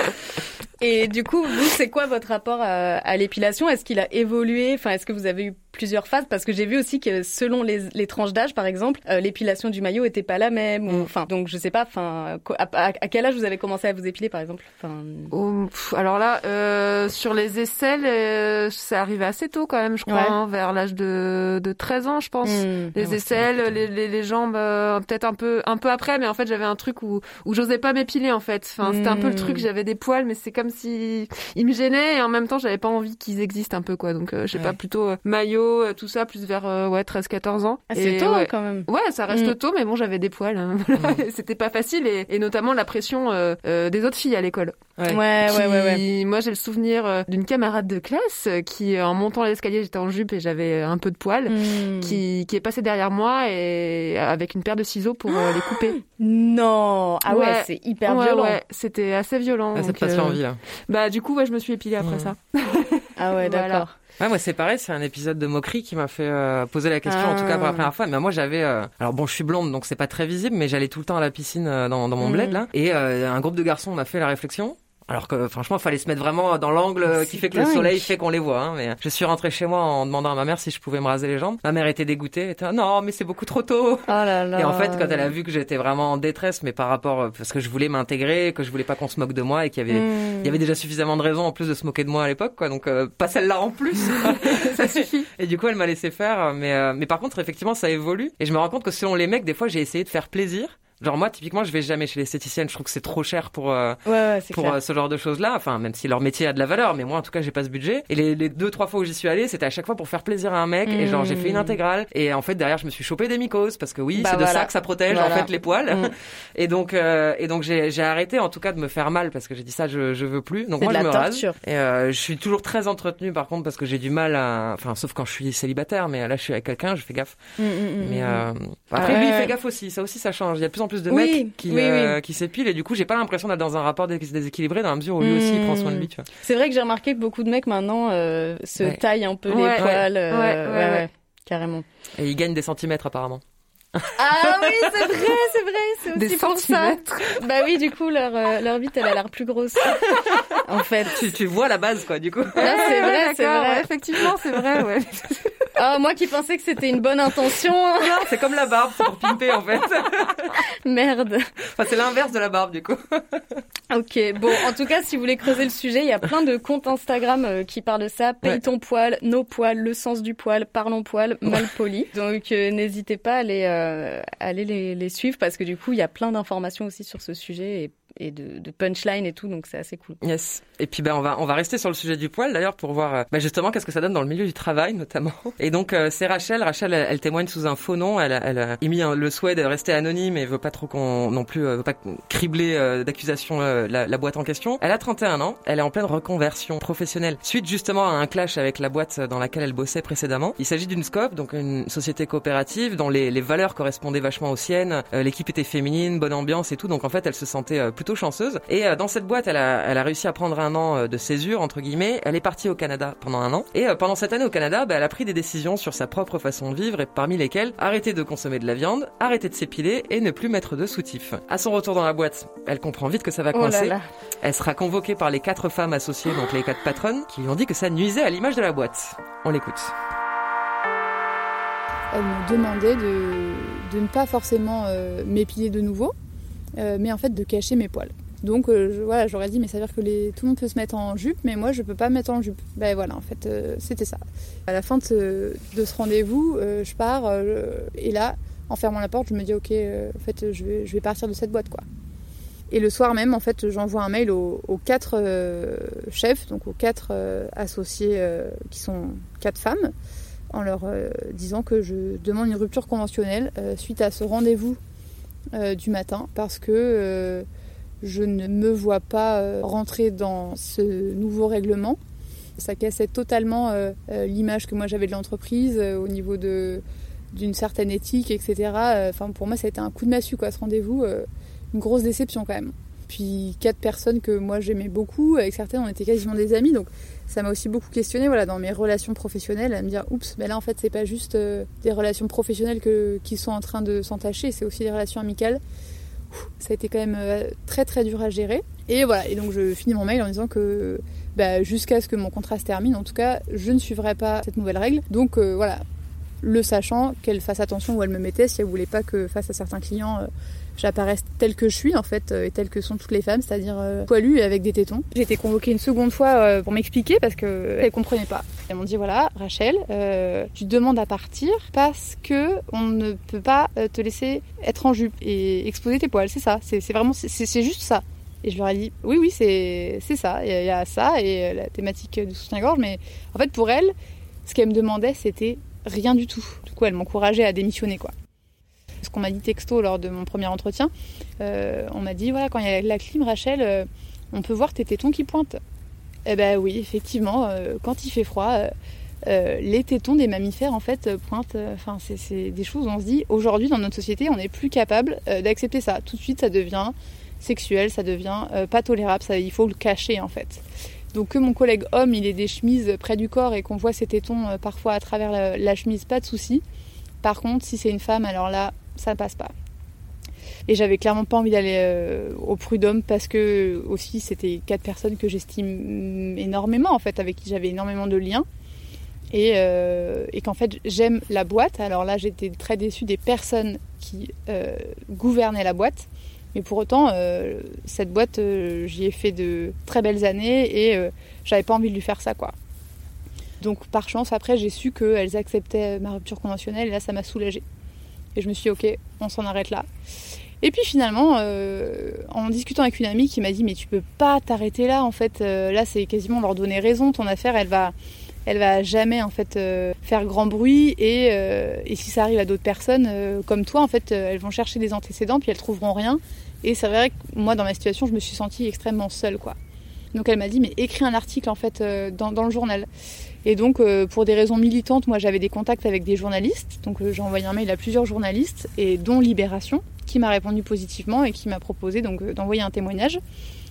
Et du coup, vous, c'est quoi votre rapport à, à l'épilation? Est-ce qu'il a évolué? Enfin, est-ce que vous avez eu plusieurs phases Parce que j'ai vu aussi que selon les, les tranches d'âge, par exemple, euh, l'épilation du maillot était pas la même. ou- Mm. Enfin, donc je sais pas. Enfin, à, à- à quel âge vous avez commencé à vous épiler, par exemple Enfin, Oh, alors là, euh, sur les aisselles, euh, c'est arrivé assez tôt quand même, je crois, Ouais. hein, vers l'âge de, de 13 ans, je pense. hmm. Les Ah ouais, aisselles, les, les, les jambes, euh, peut-être un peu un peu après, mais en fait j'avais un truc où où j'osais pas m'épiler en fait. Enfin, c'était un peu le Mm. truc, j'avais des poils, mais c'est comme si ils me gênaient et en même temps j'avais pas envie qu'ils existent un peu quoi. Donc euh, je sais Ouais. pas, plutôt euh, maillot, euh, tout ça, plus vers euh, ouais 13-14 ans. Ah, c'est tôt ouais. quand même. Ouais, ça reste Mm. tôt, mais bon, j'avais des poils. hein. C'était pas facile et, et notamment la pression euh, euh, des autres filles à l'école. Ouais. Ouais, ouais, ouais, Moi, j'ai le souvenir euh, d'une camarade de classe qui, en montant l'escalier, j'étais en jupe et j'avais un peu de poils, Hmm. qui, qui est passée derrière moi et avec une paire de ciseaux pour euh, les couper. Non, ah ouais, Ouais. c'est hyper ouais, violent. ouais, c'était assez violent. Ah, ça te donc, passe euh, l'envie, là. Bah, du coup, ouais, je me suis épilée après Mm. ça. Ah ouais, Voilà. Ouais, moi c'est pareil, c'est un épisode de moquerie qui m'a fait euh, poser la question, en tout cas pour la Ah. première fois. Mais moi j'avais, euh, alors bon, je suis blonde donc c'est pas très visible, mais j'allais tout le temps à la piscine euh, dans, dans mon Mhm. bled là, et euh, un groupe de garçons m'a fait la réflexion. Alors que franchement, fallait se mettre vraiment dans l'angle euh, qui fait que le soleil fait qu'on les voit. Hein, mais je suis rentré chez moi en demandant à ma mère si je pouvais me raser les jambes. Ma mère était dégoûtée, elle était non mais c'est beaucoup trop tôt. Oh là là. Et en fait, quand elle a vu que j'étais vraiment en détresse, mais par rapport euh, parce que je voulais m'intégrer, que je voulais pas qu'on se moque de moi et qu'il y avait Hmm. il y avait déjà suffisamment de raisons en plus de se moquer de moi à l'époque, quoi. Donc euh, pas celle-là en plus. ça suffit. Et du coup, elle m'a laissé faire. Mais euh, mais par contre, effectivement, ça évolue. Et je me rends compte que selon les mecs, des fois, j'ai essayé de faire plaisir. Genre moi, typiquement, je vais jamais chez l'esthéticienne. Je trouve que c'est trop cher pour euh, Ouais, ouais, c'est pour euh, ce genre de choses-là. Enfin, même si leur métier a de la valeur, mais moi, en tout cas, j'ai pas ce budget. Et les, les deux, trois fois où j'y suis allée, c'était à chaque fois pour faire plaisir à un mec. Et genre, j'ai fait une Mm. intégrale. Et en fait, derrière, je me suis chopé des mycoses parce que oui, Bah c'est de ça que ça protège Voilà. en fait les poils. Mm. et donc, euh, et donc, j'ai j'ai arrêté en tout cas de me faire mal parce que j'ai dit ça, je, je veux plus. Donc moi, je me rase. torture. Et je suis toujours très entretenue par contre parce que j'ai du mal à, enfin, sauf quand je suis célibataire. Mais là, je suis avec quelqu'un, je fais gaffe. Mm, mm, mm, Mais après, Ah lui, il fait gaffe aussi. Ça aussi, ça change. Il y a de plus en plus de Oui, mecs qui, oui, euh, oui. qui s'épilent et du coup, j'ai pas l'impression d'être dans un rapport dés- déséquilibré dans la mesure où lui aussi il prend soin de lui. Tu vois. C'est vrai que j'ai remarqué que beaucoup de mecs maintenant euh, se Ouais. taillent un peu Ouais. les poils. euh, Ouais, ouais, ouais. carrément. Et il gagne des centimètres apparemment. Ah oui, c'est vrai, c'est vrai, c'est aussi Des pour ça. Bah oui, du coup, leur, euh, leur bite, elle a l'air plus grosse. en fait. Tu, tu vois la base quoi. Du coup. Ouais, c'est vrai, c'est d'accord, vrai. effectivement, c'est vrai, ouais. Ah, moi qui pensais que c'était une bonne intention. hein. Non, c'est comme la barbe, c'est pour pimper en fait. Merde. Enfin, c'est l'inverse de la barbe du coup. Ok, bon, en tout cas, si vous voulez creuser le sujet, il y a plein de comptes Instagram euh, qui parlent de ça. Paye Ouais. ton poil, nos poils, le sens du poil, parlons poil, mal poli. Donc, euh, n'hésitez pas à aller, euh, aller les, les suivre parce que du coup, il y a plein d'informations aussi sur ce sujet et, et de, de punchline et tout, donc c'est assez cool. Yes. Et puis ben on va on va rester sur le sujet du poil d'ailleurs pour voir euh, ben, justement qu'est-ce que ça donne dans le milieu du travail notamment. Et donc euh, c'est Rachel. Rachel elle, témoigne sous un faux nom. Elle a, elle a émis un- le souhait de rester anonyme et veut pas trop qu'on non plus euh, veut pas cribler euh, d'accusations euh, la, la boîte en question. Elle a 31 ans. Elle est en pleine reconversion professionnelle suite justement à un clash avec la boîte dans laquelle elle bossait précédemment. Il s'agit d'une scope donc une société coopérative dont les, les valeurs correspondaient vachement aux siennes. Euh, L'équipe était féminine, bonne ambiance et tout. Donc en fait elle se sentait euh, plutôt chanceuse. Et euh, dans cette boîte elle a elle a réussi à prendre un an euh, de césure entre guillemets. Elle est partie au Canada pendant un an. Et euh, pendant cette année au Canada, bah, elle a pris des décisions sur sa propre façon de vivre et parmi lesquelles arrêter de consommer de la viande, arrêter de s'épiler et ne plus mettre de soutif. À son retour dans la boîte, elle comprend vite que ça va Oh là coincer. là. Elle sera convoquée par les quatre femmes associées, donc les quatre patronnes, qui lui ont dit que ça nuisait à l'image de la boîte. On l'écoute. Elle me demandait de, de ne pas forcément euh, m'épiler de nouveau, euh, mais en fait de cacher mes poils. Donc euh, je- voilà, j'aurais dit, mais ça veut dire que tout le monde peut se mettre en jupe, mais moi je peux pas me mettre en jupe. Ben voilà, en fait, euh, c'était ça. À la fin de ce, de ce rendez-vous, euh, je pars, et là, en fermant la porte, je me dis, ok, en fait, je vais, je vais partir de cette boîte, quoi. Et le soir même, en fait, j'envoie un mail aux, aux quatre chefs, donc aux quatre associés qui sont quatre femmes, en leur disant que je demande une rupture conventionnelle suite à ce rendez-vous euh, du matin parce que euh, je ne me vois pas euh, rentrer dans ce nouveau règlement. Ça cassait totalement l'image que moi j'avais de l'entreprise au niveau de d'une certaine éthique, etc. Enfin, pour moi, ça a été un coup de massue, quoi, ce rendez-vous. une grosse déception, quand même. Puis quatre personnes que moi j'aimais beaucoup, avec certaines on était quasiment des amis, donc ça m'a aussi beaucoup questionné voilà, dans mes relations professionnelles, à me dire oups, mais là en fait c'est pas juste euh, des relations professionnelles que, qui sont en train de s'entacher, c'est aussi des relations amicales. Ça a été quand même euh, très très dur à gérer. Et voilà, et donc je finis mon mail en disant que bah, jusqu'à ce que mon contrat se termine, en tout cas, je ne suivrai pas cette nouvelle règle. Donc euh, voilà, le sachant, qu'elle fasse attention où elle me mettait, si elle voulait pas que face à certains clients, j'apparaisse telle que je suis en fait, euh, et telle que sont toutes les femmes, c'est-à-dire euh, poilue et avec des tétons. J'ai été convoquée une seconde fois euh, pour m'expliquer parce que elles comprenaient pas. Elles m'ont dit voilà, Rachel, tu demandes à partir parce que on ne peut pas te laisser être en jupe et exposer tes poils, c'est ça, c'est vraiment, c'est juste ça. Et je leur ai dit oui, oui, c'est ça, il y, a- ça et la thématique du soutien-gorge, mais en fait pour elles, ce qu'elles me demandaient c'était rien du tout. Du coup, elles m'encourageaient à démissionner quoi ce qu'on m'a dit texto lors de mon premier entretien. Euh, on m'a dit voilà, quand il y a la clim, Rachel, euh, on peut voir tes tétons qui pointent. Eh ben oui, effectivement, euh, quand il fait froid, les tétons des mammifères en fait pointent. Enfin, c'est- des choses on se dit aujourd'hui dans notre société, on n'est plus capable d'accepter ça. Tout de suite, ça devient sexuel, ça devient pas tolérable. Ça, il faut le cacher en fait. Donc que mon collègue homme, il ait des chemises près du corps et qu'on voit ses tétons parfois à travers la, la chemise, pas de souci. Par contre, si c'est une femme, alors là, ça ne passe pas. Et j'avais clairement pas envie d'aller euh, au prud'homme parce que aussi c'était quatre personnes que j'estime énormément en fait, avec qui j'avais énormément de liens. Et, euh, qu'en fait j'aime la boîte. Alors là j'étais très déçue des personnes qui euh, gouvernaient la boîte. Mais pour autant, cette boîte, j'y ai fait de très belles années et j'avais pas envie de lui faire ça quoi. Donc par chance après j'ai su qu'elles acceptaient ma rupture conventionnelle et là ça m'a soulagée. Et je me suis dit, ok, on s'en arrête là. Et puis finalement, euh, en discutant avec une amie qui m'a dit mais tu peux pas t'arrêter là en fait, euh, là c'est quasiment leur donner raison, ton affaire elle va, elle va jamais en fait euh, faire grand bruit et, et, si ça arrive à d'autres personnes comme toi en fait, elles vont chercher des antécédents puis elles trouveront rien. Et c'est vrai que moi dans ma situation je me suis sentie extrêmement seule quoi. Donc elle m'a dit mais écris un article en fait dans, dans le journal. Et donc, pour des raisons militantes, moi j'avais des contacts avec des journalistes. Donc, j'ai envoyé un mail à plusieurs journalistes, et dont Libération, qui m'a répondu positivement et qui m'a proposé donc euh, d'envoyer un témoignage.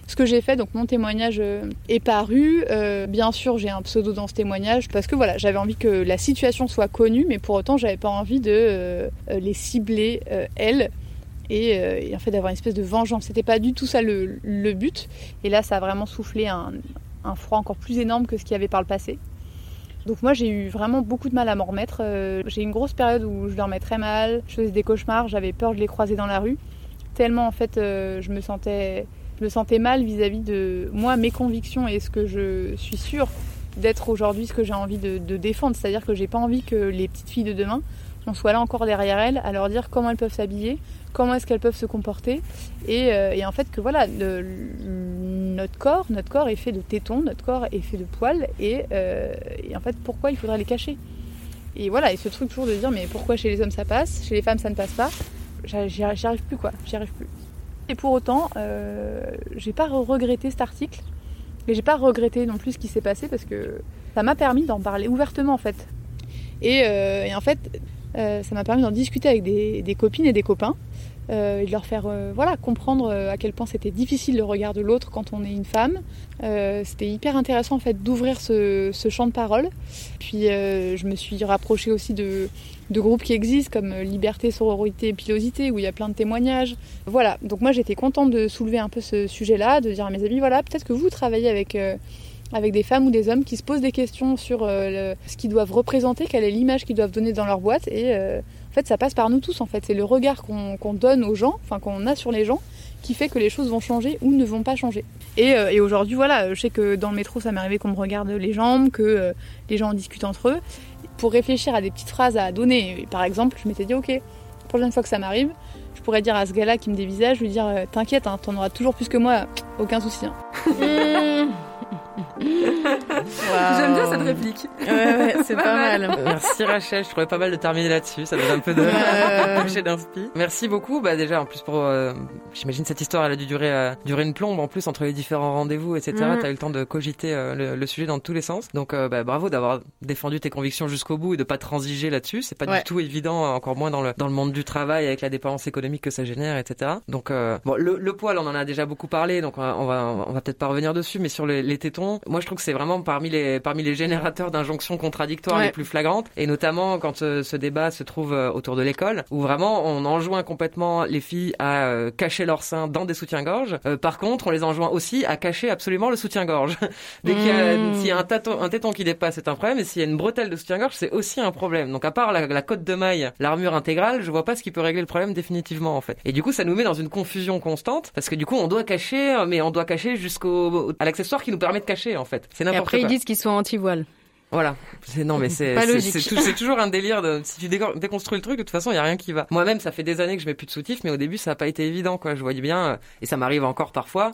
Ce que j'ai fait, donc mon témoignage euh, est paru. Euh, bien sûr, j'ai un pseudo dans ce témoignage parce que voilà, j'avais envie que la situation soit connue, mais pour autant, j'avais pas envie de les cibler elles et, en fait d'avoir une espèce de vengeance. C'était pas du tout ça le, but. Et là, ça a vraiment soufflé un froid encore plus énorme que ce qu'il y avait par le passé. Donc moi j'ai eu vraiment beaucoup de mal à m'en remettre. Euh, j'ai une grosse période où je dormais très mal, je faisais des cauchemars, j'avais peur de les croiser dans la rue. Tellement en fait euh, je me sentais je me sentais mal vis-à-vis de moi, mes convictions et ce que je suis sûre d'être aujourd'hui, ce que j'ai envie de, de défendre. C'est-à-dire que j'ai pas envie que les petites filles de demain, on soit là encore derrière elles à leur dire comment elles peuvent s'habiller, comment est-ce qu'elles peuvent se comporter. Et, euh, en fait que voilà, notre corps, notre corps est fait de tétons, notre corps est fait de poils, euh, et, en fait pourquoi il faudrait les cacher? Et voilà, et ce truc toujours de dire mais pourquoi chez les hommes ça passe, chez les femmes ça ne passe pas, j'y arrive plus quoi, j'y arrive plus. Et pour autant, euh, j'ai pas regretté cet article, mais j'ai pas regretté non plus ce qui s'est passé parce que ça m'a permis d'en parler ouvertement en fait. Et, et en fait, ça m'a permis d'en discuter avec des, copines et des copains euh, et de leur faire euh, voilà, comprendre à quel point c'était difficile le regard de l'autre quand on est une femme. c'était hyper intéressant en fait d'ouvrir ce, champ de parole. Puis je me suis rapprochée aussi de, groupes qui existent comme Liberté, Sororité, Pilosité où il y a plein de témoignages. Voilà, donc moi j'étais contente de soulever un peu ce sujet-là, de dire à mes amis voilà, peut-être que vous travaillez avec avec des femmes ou des hommes qui se posent des questions sur euh, ce qu'ils doivent représenter, quelle est l'image qu'ils doivent donner dans leur boîte. Et euh, en fait, ça passe par nous tous. En fait, c'est le regard qu'on donne aux gens, enfin qu'on a sur les gens, qui fait que les choses vont changer ou ne vont pas changer. Et, euh, et aujourd'hui, voilà, je sais que dans le métro, ça m'est arrivé qu'on me regarde les jambes, que les gens en discutent entre eux. Pour réfléchir à des petites phrases à donner, par exemple, je m'étais dit, ok, la prochaine fois que ça m'arrive, je pourrais dire à ce gars-là qui me dévisage, lui dire, t'inquiète, hein, t'en auras toujours plus que moi, aucun souci. Hein. J'aime bien cette réplique. Ouais, ouais, c'est pas, mal. Merci Rachel, je trouvais pas mal de terminer là-dessus, ça donne un peu de d'inspi. Merci beaucoup. Bah déjà en plus pour euh, j'imagine cette histoire elle a dû durer euh, durer une plombe en plus entre les différents rendez-vous etc. Mm. T'as eu le temps de cogiter euh, le, sujet dans tous les sens. Donc bah, bravo d'avoir défendu tes convictions jusqu'au bout et de pas transiger là-dessus. C'est pas du tout évident, encore moins dans le dans le monde du travail avec la dépendance économique que ça génère etc. Donc bon le, le, poil on en a déjà beaucoup parlé donc on va on va, on va peut-être pas revenir dessus mais sur les, les tétons moi je trouve que c'est vraiment parmi les parmi les générateurs d'injonctions contradictoires les plus flagrantes et notamment quand euh, ce débat se trouve euh, autour de l'école où vraiment on enjoint complètement les filles à euh, cacher leur sein dans des soutiens-gorge. par contre, on les enjoint aussi à cacher absolument le soutien-gorge. Dès qu'il y a mmh. s'il y a un, téton, un téton qui dépasse, c'est un problème et s'il y a une bretelle de soutien-gorge, c'est aussi un problème. Donc à part la, la cote de maille, l'armure intégrale, je vois pas ce qui peut régler le problème définitivement en fait. Et du coup, ça nous met dans une confusion constante parce que du coup, on doit cacher mais on doit cacher jusqu'au à l'accessoire qui nous permet de cacher en fait. C'est n'importe quoi. Après, ils disent qu'ils sont anti-voile. Voilà. C'est non mais c'est c'est toujours un délire de si tu déconstruis le truc de toute façon il y a rien qui va. Moi-même ça fait des années que je mets plus de soutif mais au début ça a pas été évident quoi. Je voyais bien euh, et ça m'arrive encore parfois.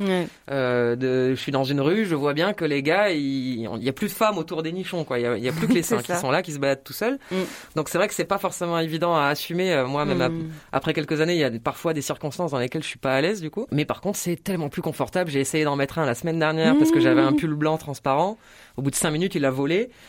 Euh, de, je suis dans une rue, je vois bien que les gars il, y a plus de femmes autour des nichons quoi. Il y a, plus que les seins qui sont là qui se baladent tout seuls. Mm. Donc c'est vrai que c'est pas forcément évident à assumer. Euh, moi même mm. après quelques années il y a parfois des circonstances dans lesquelles je suis pas à l'aise du coup. Mais par contre c'est tellement plus confortable. J'ai essayé d'en mettre un la semaine dernière parce que j'avais un mm. pull blanc transparent. Au bout de cinq minutes, il a volé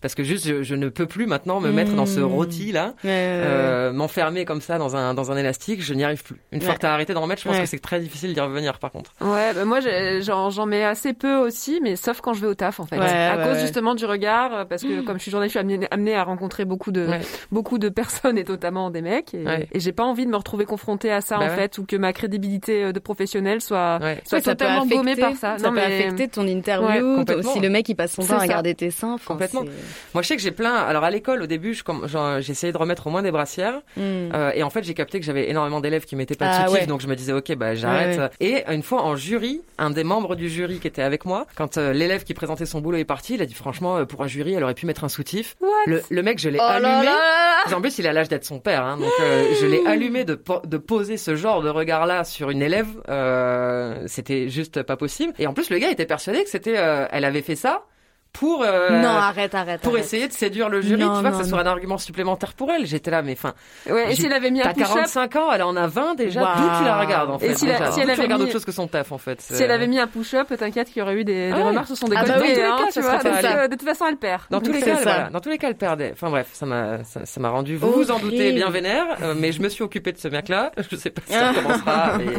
parce que juste je, ne peux plus maintenant me mettre dans ce mmh. rôti là, euh, m'enfermer comme ça dans un dans un élastique, je n'y arrive plus. Une fois que t'as arrêté d'en mettre, je pense que c'est très difficile d'y revenir par contre. Ouais, bah moi j'en mets assez peu aussi, mais sauf quand je vais au taf en fait, à cause justement du regard, parce que comme je suis journaliste, je suis amenée, à rencontrer beaucoup de beaucoup de personnes et notamment des mecs, et, j'ai pas envie de me retrouver confrontée à ça bah en fait, ou que ma crédibilité euh, de professionnel soit soit totalement gommée par ça. Ça peut affecter ton interview, si le mec il passe son temps à regarder tes seins, complètement. Moi, je sais que j'ai plein. Alors, à l'école, au début, essayé de remettre au moins des brassières. Hmm. Euh, et en fait, j'ai capté que j'avais énormément d'élèves qui mettaient pas de ah, soutif, donc je me disais, ok, bah j'arrête. Et une fois en jury, un des membres du jury qui était avec moi, quand euh, l'élève qui présentait son boulot est parti, il a dit, franchement, euh, pour un jury, elle aurait pu mettre un soutif. le, le, mec, je l'ai oh allumé. En plus, il a l'âge d'être son père, hein, donc euh, je l'ai allumé de, po- de poser ce genre de regard-là sur une élève. Euh, c'était juste pas possible. Et en plus, le gars était persuadé que c'était, euh, elle avait fait ça pour euh, Non, arrête, arrête. pour arrête. essayer de séduire le jury, Non, tu vois, non, que ça soit un argument supplémentaire pour elle. J'étais là, mais enfin, Ouais, et s'il avait mis un t'as push-up, 45 ans, elle en a 20 déjà. Waouh. D'où tu la regardes en Et fait si la- déjà si D'où elle tu avait regardes mis- autre chose que son taf en fait. si elle avait mis un push-up, t'inquiète qu'il y aurait eu des, des Ah ouais. remarques sur son Ah décolleté. bah oui, dans tous les hein, cas, tu vois, serait que de toute façon, elle perd. Dans tous les cas, voilà, dans tous les cas, elle perdait. Enfin bref, ça m'a, ça, ça m'a rendu. Vous vous en Horrible. doutez bien vénère, euh, mais je me suis occupé de ce mec-là. Je sais pas si ça commencera, mais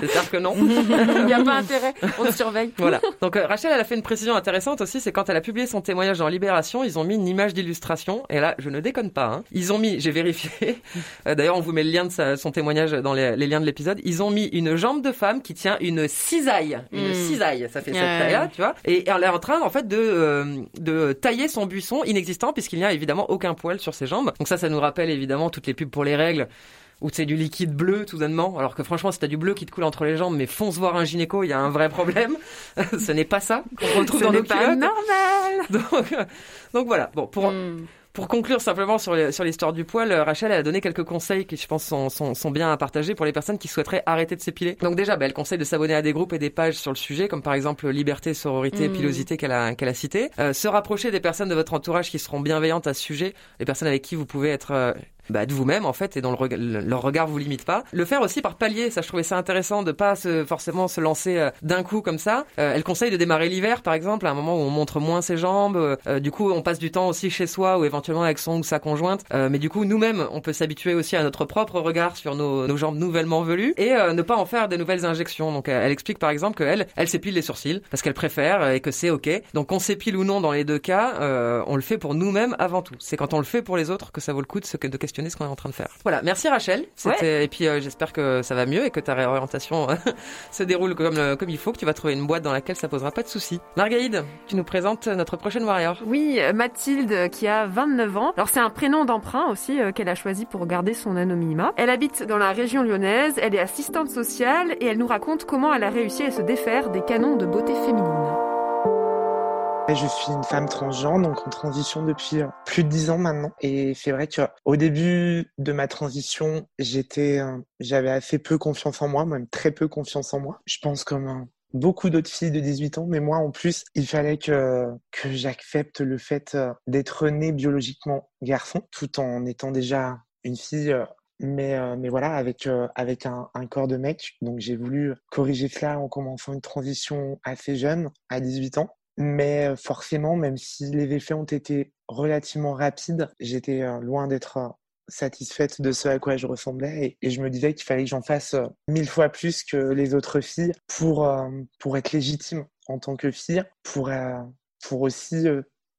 j'espère que non. Il n'y a pas intérêt, on te surveille. Voilà. Donc euh, Rachel, elle a fait une précision intéressante aussi, c'est quand elle a publié son témoignage dans Libération, ils ont mis une image d'illustration. Et là, je ne déconne pas. Hein. Ils ont mis, j'ai vérifié. euh, D'ailleurs, on vous met le lien de sa- son témoignage dans les, les liens de l'épisode. Ils ont mis une jambe de femme qui tient une cisaille, une Mm. cisaille. Ça fait cette Ouais. taille-là, tu vois. Et elle est en train, en fait, de euh, de tailler son buisson inexistant puisqu'il n'y a évidemment aucun poil sur ses jambes. Donc ça, ça nous rappelle évidemment toutes les pubs pour les règles où c'est du liquide bleu tout bonnement, alors que franchement si t'as du bleu qui te coule entre les jambes, mais fonce voir un gynéco, il y a un vrai problème. Ce n'est pas ça qu'on retrouve Ce dans nos pas normal. Donc, euh, donc voilà. Bon, pour Mm. pour conclure simplement sur l'histoire du poil, euh, Rachel elle a donné quelques conseils qui je pense sont, sont, sont bien à partager pour les personnes qui souhaiteraient arrêter de s'épiler. Donc déjà, bah, elle conseille de s'abonner à des groupes et des pages sur le sujet, comme par exemple Liberté, Sororité, Mm. Pilosité qu'elle a qu'elle a cité. Euh, se rapprocher des personnes de votre entourage qui seront bienveillantes à ce sujet, les personnes avec qui vous pouvez être euh, bah, de vous-même en fait et dont le rega- le- leur regard vous limite pas. Le faire aussi par palier, ça je trouvais ça intéressant de pas se, forcément se lancer euh, d'un coup comme ça. Euh, elle conseille de démarrer l'hiver par exemple, à un moment où on montre moins ses jambes. euh, euh, du coup, on passe du temps aussi chez soi ou éventuellement avec son ou sa conjointe. Euh, mais du coup, nous-mêmes, on peut s'habituer aussi à notre propre regard sur nos, nos jambes nouvellement velues et euh, ne pas en faire des nouvelles injections. Donc, elle explique par exemple qu'elle, elle s'épile les sourcils parce qu'elle préfère et que c'est ok. Donc, qu'on s'épile ou non dans les deux cas, on le fait pour nous-mêmes avant tout. C'est quand on le fait pour les autres que ça vaut le coup de, se- questionner ce qu'on est en train de faire. Voilà, merci Rachel. C'était- Et puis euh, j'espère que ça va mieux et que ta réorientation euh, se déroule comme, euh, comme il faut, que tu vas trouver une boîte dans laquelle ça posera pas de soucis. Margaïde, tu nous présentes notre prochaine warrior. Oui, Mathilde qui a 29 ans. Alors c'est un prénom d'emprunt aussi euh, qu'elle a choisi pour garder son anonymat. Elle habite dans la région lyonnaise, elle est assistante sociale et elle nous raconte comment elle a réussi à se défaire des canons de beauté féminine. Je suis une femme transgenre, donc en transition depuis euh, plus de dix ans maintenant. Et c'est vrai que au début de ma transition, j'étais, euh, j'avais assez peu confiance en moi, même très peu confiance en moi. Je pense comme euh, beaucoup d'autres filles de 18 ans, mais moi en plus, il fallait que que j'accepte le fait d'être née biologiquement garçon, tout en étant déjà une fille. mais, mais voilà, avec, avec un corps de mec. Donc j'ai voulu corriger cela en commençant une transition assez jeune, à 18 ans. Mais forcément, même si les effets ont été relativement rapides, j'étais loin d'être satisfaite de ce à quoi je ressemblais et, je me disais qu'il fallait que j'en fasse mille fois plus que les autres filles pour, pour être légitime en tant que fille, pour, pour aussi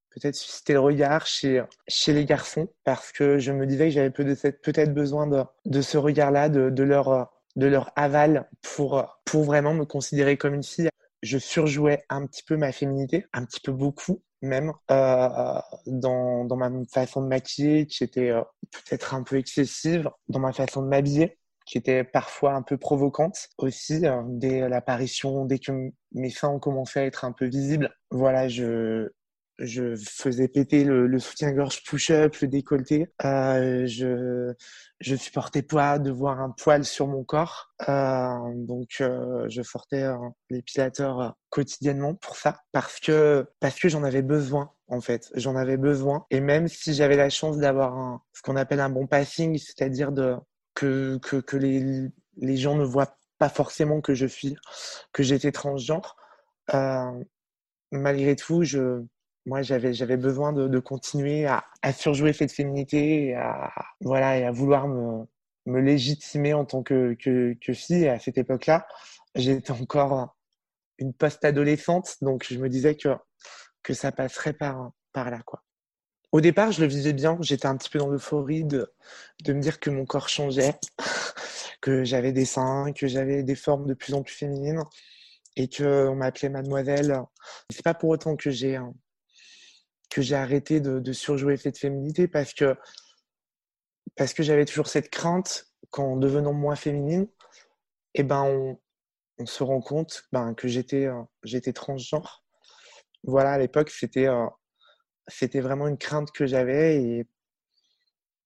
peut-être susciter le regard chez, chez les garçons parce que je me disais que j'avais peut- peut-être besoin de, de ce regard-là, de, de, leur, de leur aval pour, pour vraiment me considérer comme une fille je surjouais un petit peu ma féminité, un petit peu beaucoup même, euh, dans, dans ma façon de maquiller, qui était euh, peut-être un peu excessive, dans ma façon de m'habiller, qui était parfois un peu provocante aussi, euh, dès l'apparition, dès que mes seins ont commencé à être un peu visibles. Voilà, je, je faisais péter le, le soutien-gorge push-up, le décolleté. Euh, je, je supportais pas de voir un poil sur mon corps. Euh, donc, euh, je sortais euh, l'épilateur euh, quotidiennement pour ça, parce que, parce que j'en avais besoin, en fait. J'en avais besoin. Et même si j'avais la chance d'avoir ce qu'on appelle un bon passing, c'est-à-dire de, que, que, que les, les gens ne voient pas forcément que je suis, que j'étais transgenre, euh, malgré tout, je, moi, j'avais, j'avais besoin de, continuer à, surjouer cette féminité et à, voilà, à vouloir me, me légitimer en tant que, que, fille. À cette époque-là, j'étais encore une post-adolescente, donc je me disais que, que ça passerait par, par là, quoi. Au départ, je le vivais bien. J'étais un petit peu dans l'euphorie de, de me dire que mon corps changeait, que j'avais des seins, que j'avais des formes de plus en plus féminines et que on m'appelait mademoiselle. C'est pas pour autant que j'ai que j'ai arrêté de, de surjouer cette féminité parce que parce que j'avais toujours cette crainte qu'en devenant moins féminine, eh ben on, se rend compte ben, que j'étais euh, transgenre. Voilà, à l'époque, c'était euh, c'était vraiment une crainte que j'avais et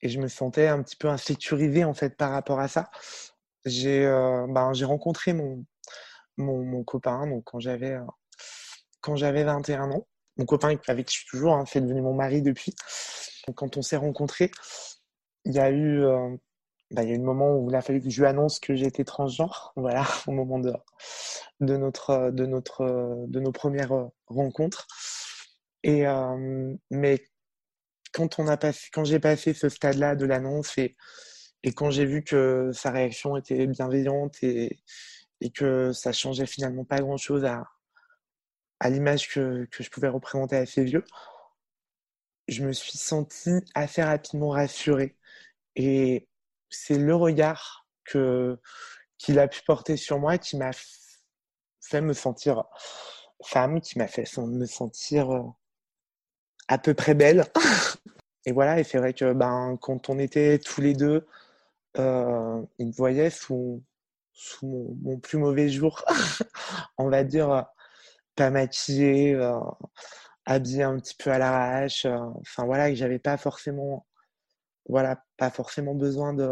et je me sentais un petit peu insécurisé en fait par rapport à ça. J'ai ben, j'ai rencontré mon, mon, mon copain donc quand j'avais quand j'avais 21 ans. Mon copain avec qui je suis toujours, hein, fait devenu mon mari depuis. Quand on s'est rencontrés, il y a eu bah, il y a eu le moment où il a fallu que je lui annonce que j'étais transgenre, voilà, au moment de, notre, de, notre, de nos premières rencontres. Et, euh, mais quand, on a passé, quand j'ai passé ce stade-là de l'annonce et, et quand j'ai vu que sa réaction était bienveillante et, et que ça changeait finalement pas grand-chose à, à l'image que, que je pouvais représenter à ses vieux, je me suis senti assez rapidement rassuré. Et c'est le regard que qu'il a pu porter sur moi qui m'a fait me sentir femme, qui m'a fait me sentir euh, à peu près belle. et voilà, et c'est vrai que ben, quand on était tous les deux, euh, il me voyait sous, sous mon, plus mauvais jour, on va dire, pas maquillé, euh, habillé un petit peu à l'arrache. Euh, enfin voilà, que j'avais pas forcément, voilà, pas forcément besoin de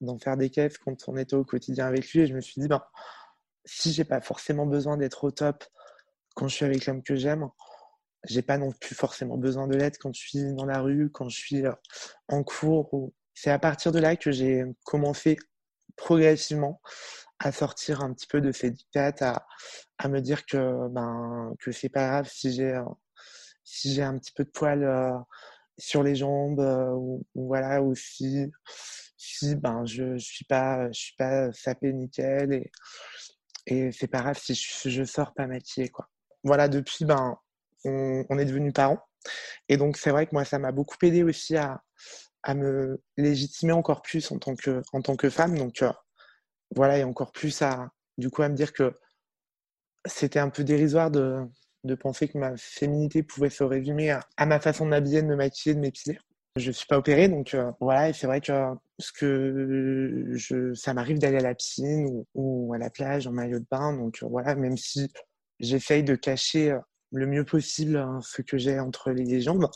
d'en faire des caisses quand on était au quotidien avec lui. Et je me suis dit, ben, si j'ai pas forcément besoin d'être au top quand je suis avec l'homme que j'aime, j'ai pas non plus forcément besoin de l'aide quand je suis dans la rue, quand je suis euh, en cours. C'est à partir de là que j'ai commencé progressivement à sortir un petit peu de ces dictates, à, me dire que ben que c'est pas grave si j'ai euh, si j'ai un petit peu de poil euh, sur les jambes ou, voilà ou si si ben je, je suis pas je suis pas sapé nickel et et c'est pas grave si je, je sors pas maquillée quoi voilà depuis ben on, est devenus parents. Et donc, c'est vrai que moi, ça m'a beaucoup aidé aussi à, à, me légitimer encore plus en tant que, en tant que femme. Donc, euh, voilà, et encore plus à, du coup, à me dire que c'était un peu dérisoire de, de penser que ma féminité pouvait se résumer à, ma façon de m'habiller, de me maquiller, de m'épiler. Je suis pas opérée, donc euh, voilà, et c'est vrai que ce que je, ça m'arrive d'aller à la piscine ou, à la plage en maillot de bain, donc euh, voilà, même si j'essaye de cacher le mieux possible hein, ce que j'ai entre les jambes.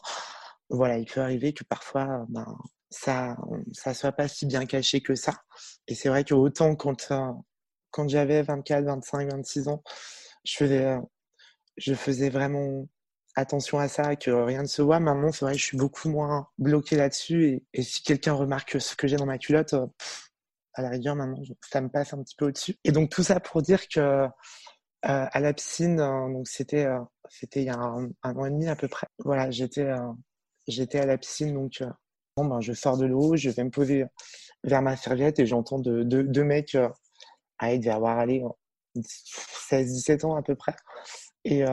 Voilà, il peut arriver que parfois, ben, ça, ça soit pas si bien caché que ça. Et c'est vrai que autant quand, euh, quand j'avais 24, 25, 26 ans, je faisais, je faisais vraiment attention à ça, que rien ne se voit. Maintenant, c'est vrai que je suis beaucoup moins bloqué là-dessus. Et, si quelqu'un remarque ce que j'ai dans ma culotte, euh, à la rigueur, maintenant, ça me passe un petit peu au-dessus. Et donc, tout ça pour dire que euh, à la piscine, euh, donc c'était euh, c'était il y a un, an et demi à peu près. Voilà, j'étais j'étais à la piscine, donc ben, je sors de l'eau, je vais me poser vers ma serviette et j'entends deux, mecs, ah, il devait avoir allé 16-17 ans à peu près, et,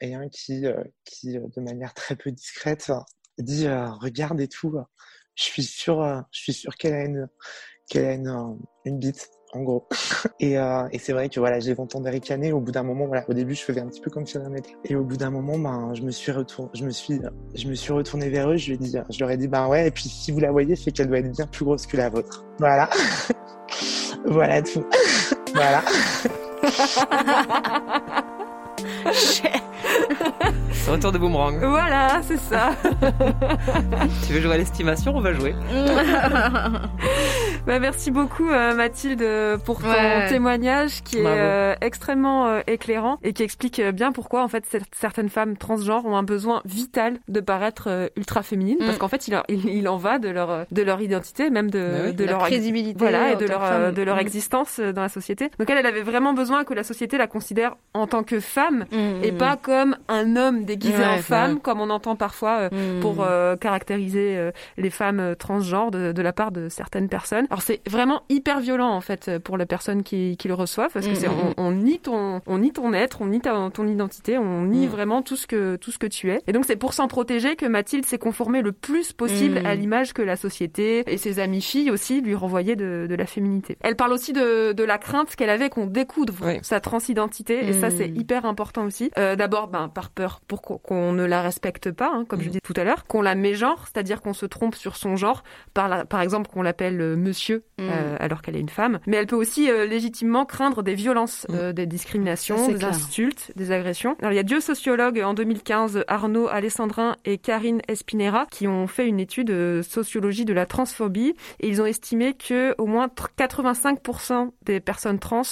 et un qui, qui de manière très peu discrète dit regarde et tout, je suis sûr, je suis sûr qu'elle a une a une, une bite en gros. Et, euh, et c'est vrai que voilà, j'ai entendu ricaner. Au bout d'un moment, voilà, au début, je faisais un petit peu comme si rien n'était. Et au bout d'un moment, ben, je me suis retourné, je me suis, je me suis retourné vers eux. Je lui ai dit, je leur ai dit, ben ouais. Et puis si vous la voyez, c'est qu'elle doit être bien plus grosse que la vôtre. Voilà, voilà tout. voilà. Retour de boomerang. Voilà, c'est ça. tu veux jouer à l'estimation On va jouer. bah, merci beaucoup euh, Mathilde pour ton témoignage qui est euh, extrêmement euh, éclairant et qui explique bien pourquoi en fait certaines femmes transgenres ont un besoin vital de paraître ultra féminines parce mm. qu'en fait il, il, en va de leur de leur identité même de, bah de leur crédibilité voilà et de leur de leur mm. existence dans la société. Donc elle elle avait vraiment besoin que la société la considère en tant que femme mm, et pas comme un homme déguisé en femme, comme on entend parfois euh, pour hmm. euh, caractériser euh, les femmes transgenres de, de, la part de certaines personnes. Alors c'est vraiment hyper violent en fait pour les personnes qui, qui le reçoivent parce que c'est hmm, hmm, on, on, nie ton on nie ton être, on nie ta, ton identité, on nie vraiment tout ce que tout ce que tu es. Et donc c'est pour s'en protéger que Mathilde s'est conformée le plus possible à l'image que la société et ses amies filles aussi lui renvoyaient de, de la féminité. Elle parle aussi de, de la crainte qu'elle avait qu'on découvre sa transidentité et ça c'est hyper important aussi. Euh, D'abord ben par peur pour pour qu'on- ne la respecte pas, hein, comme je disais tout à l'heure, qu'on la mégenre, c'est-à-dire qu'on se trompe sur son genre, par, la- par exemple qu'on l'appelle euh, monsieur Mm. euh, alors qu'elle est une femme. Mais elle peut aussi euh, légitimement craindre des violences, Mm. euh, des discriminations, des clair. insultes, des agressions. Alors il y a deux sociologues en 2015, Arnaud Alessandrin et Karine Espinera, qui ont fait une étude de sociologie de la transphobie et ils ont estimé que au moins tr- 85% des personnes trans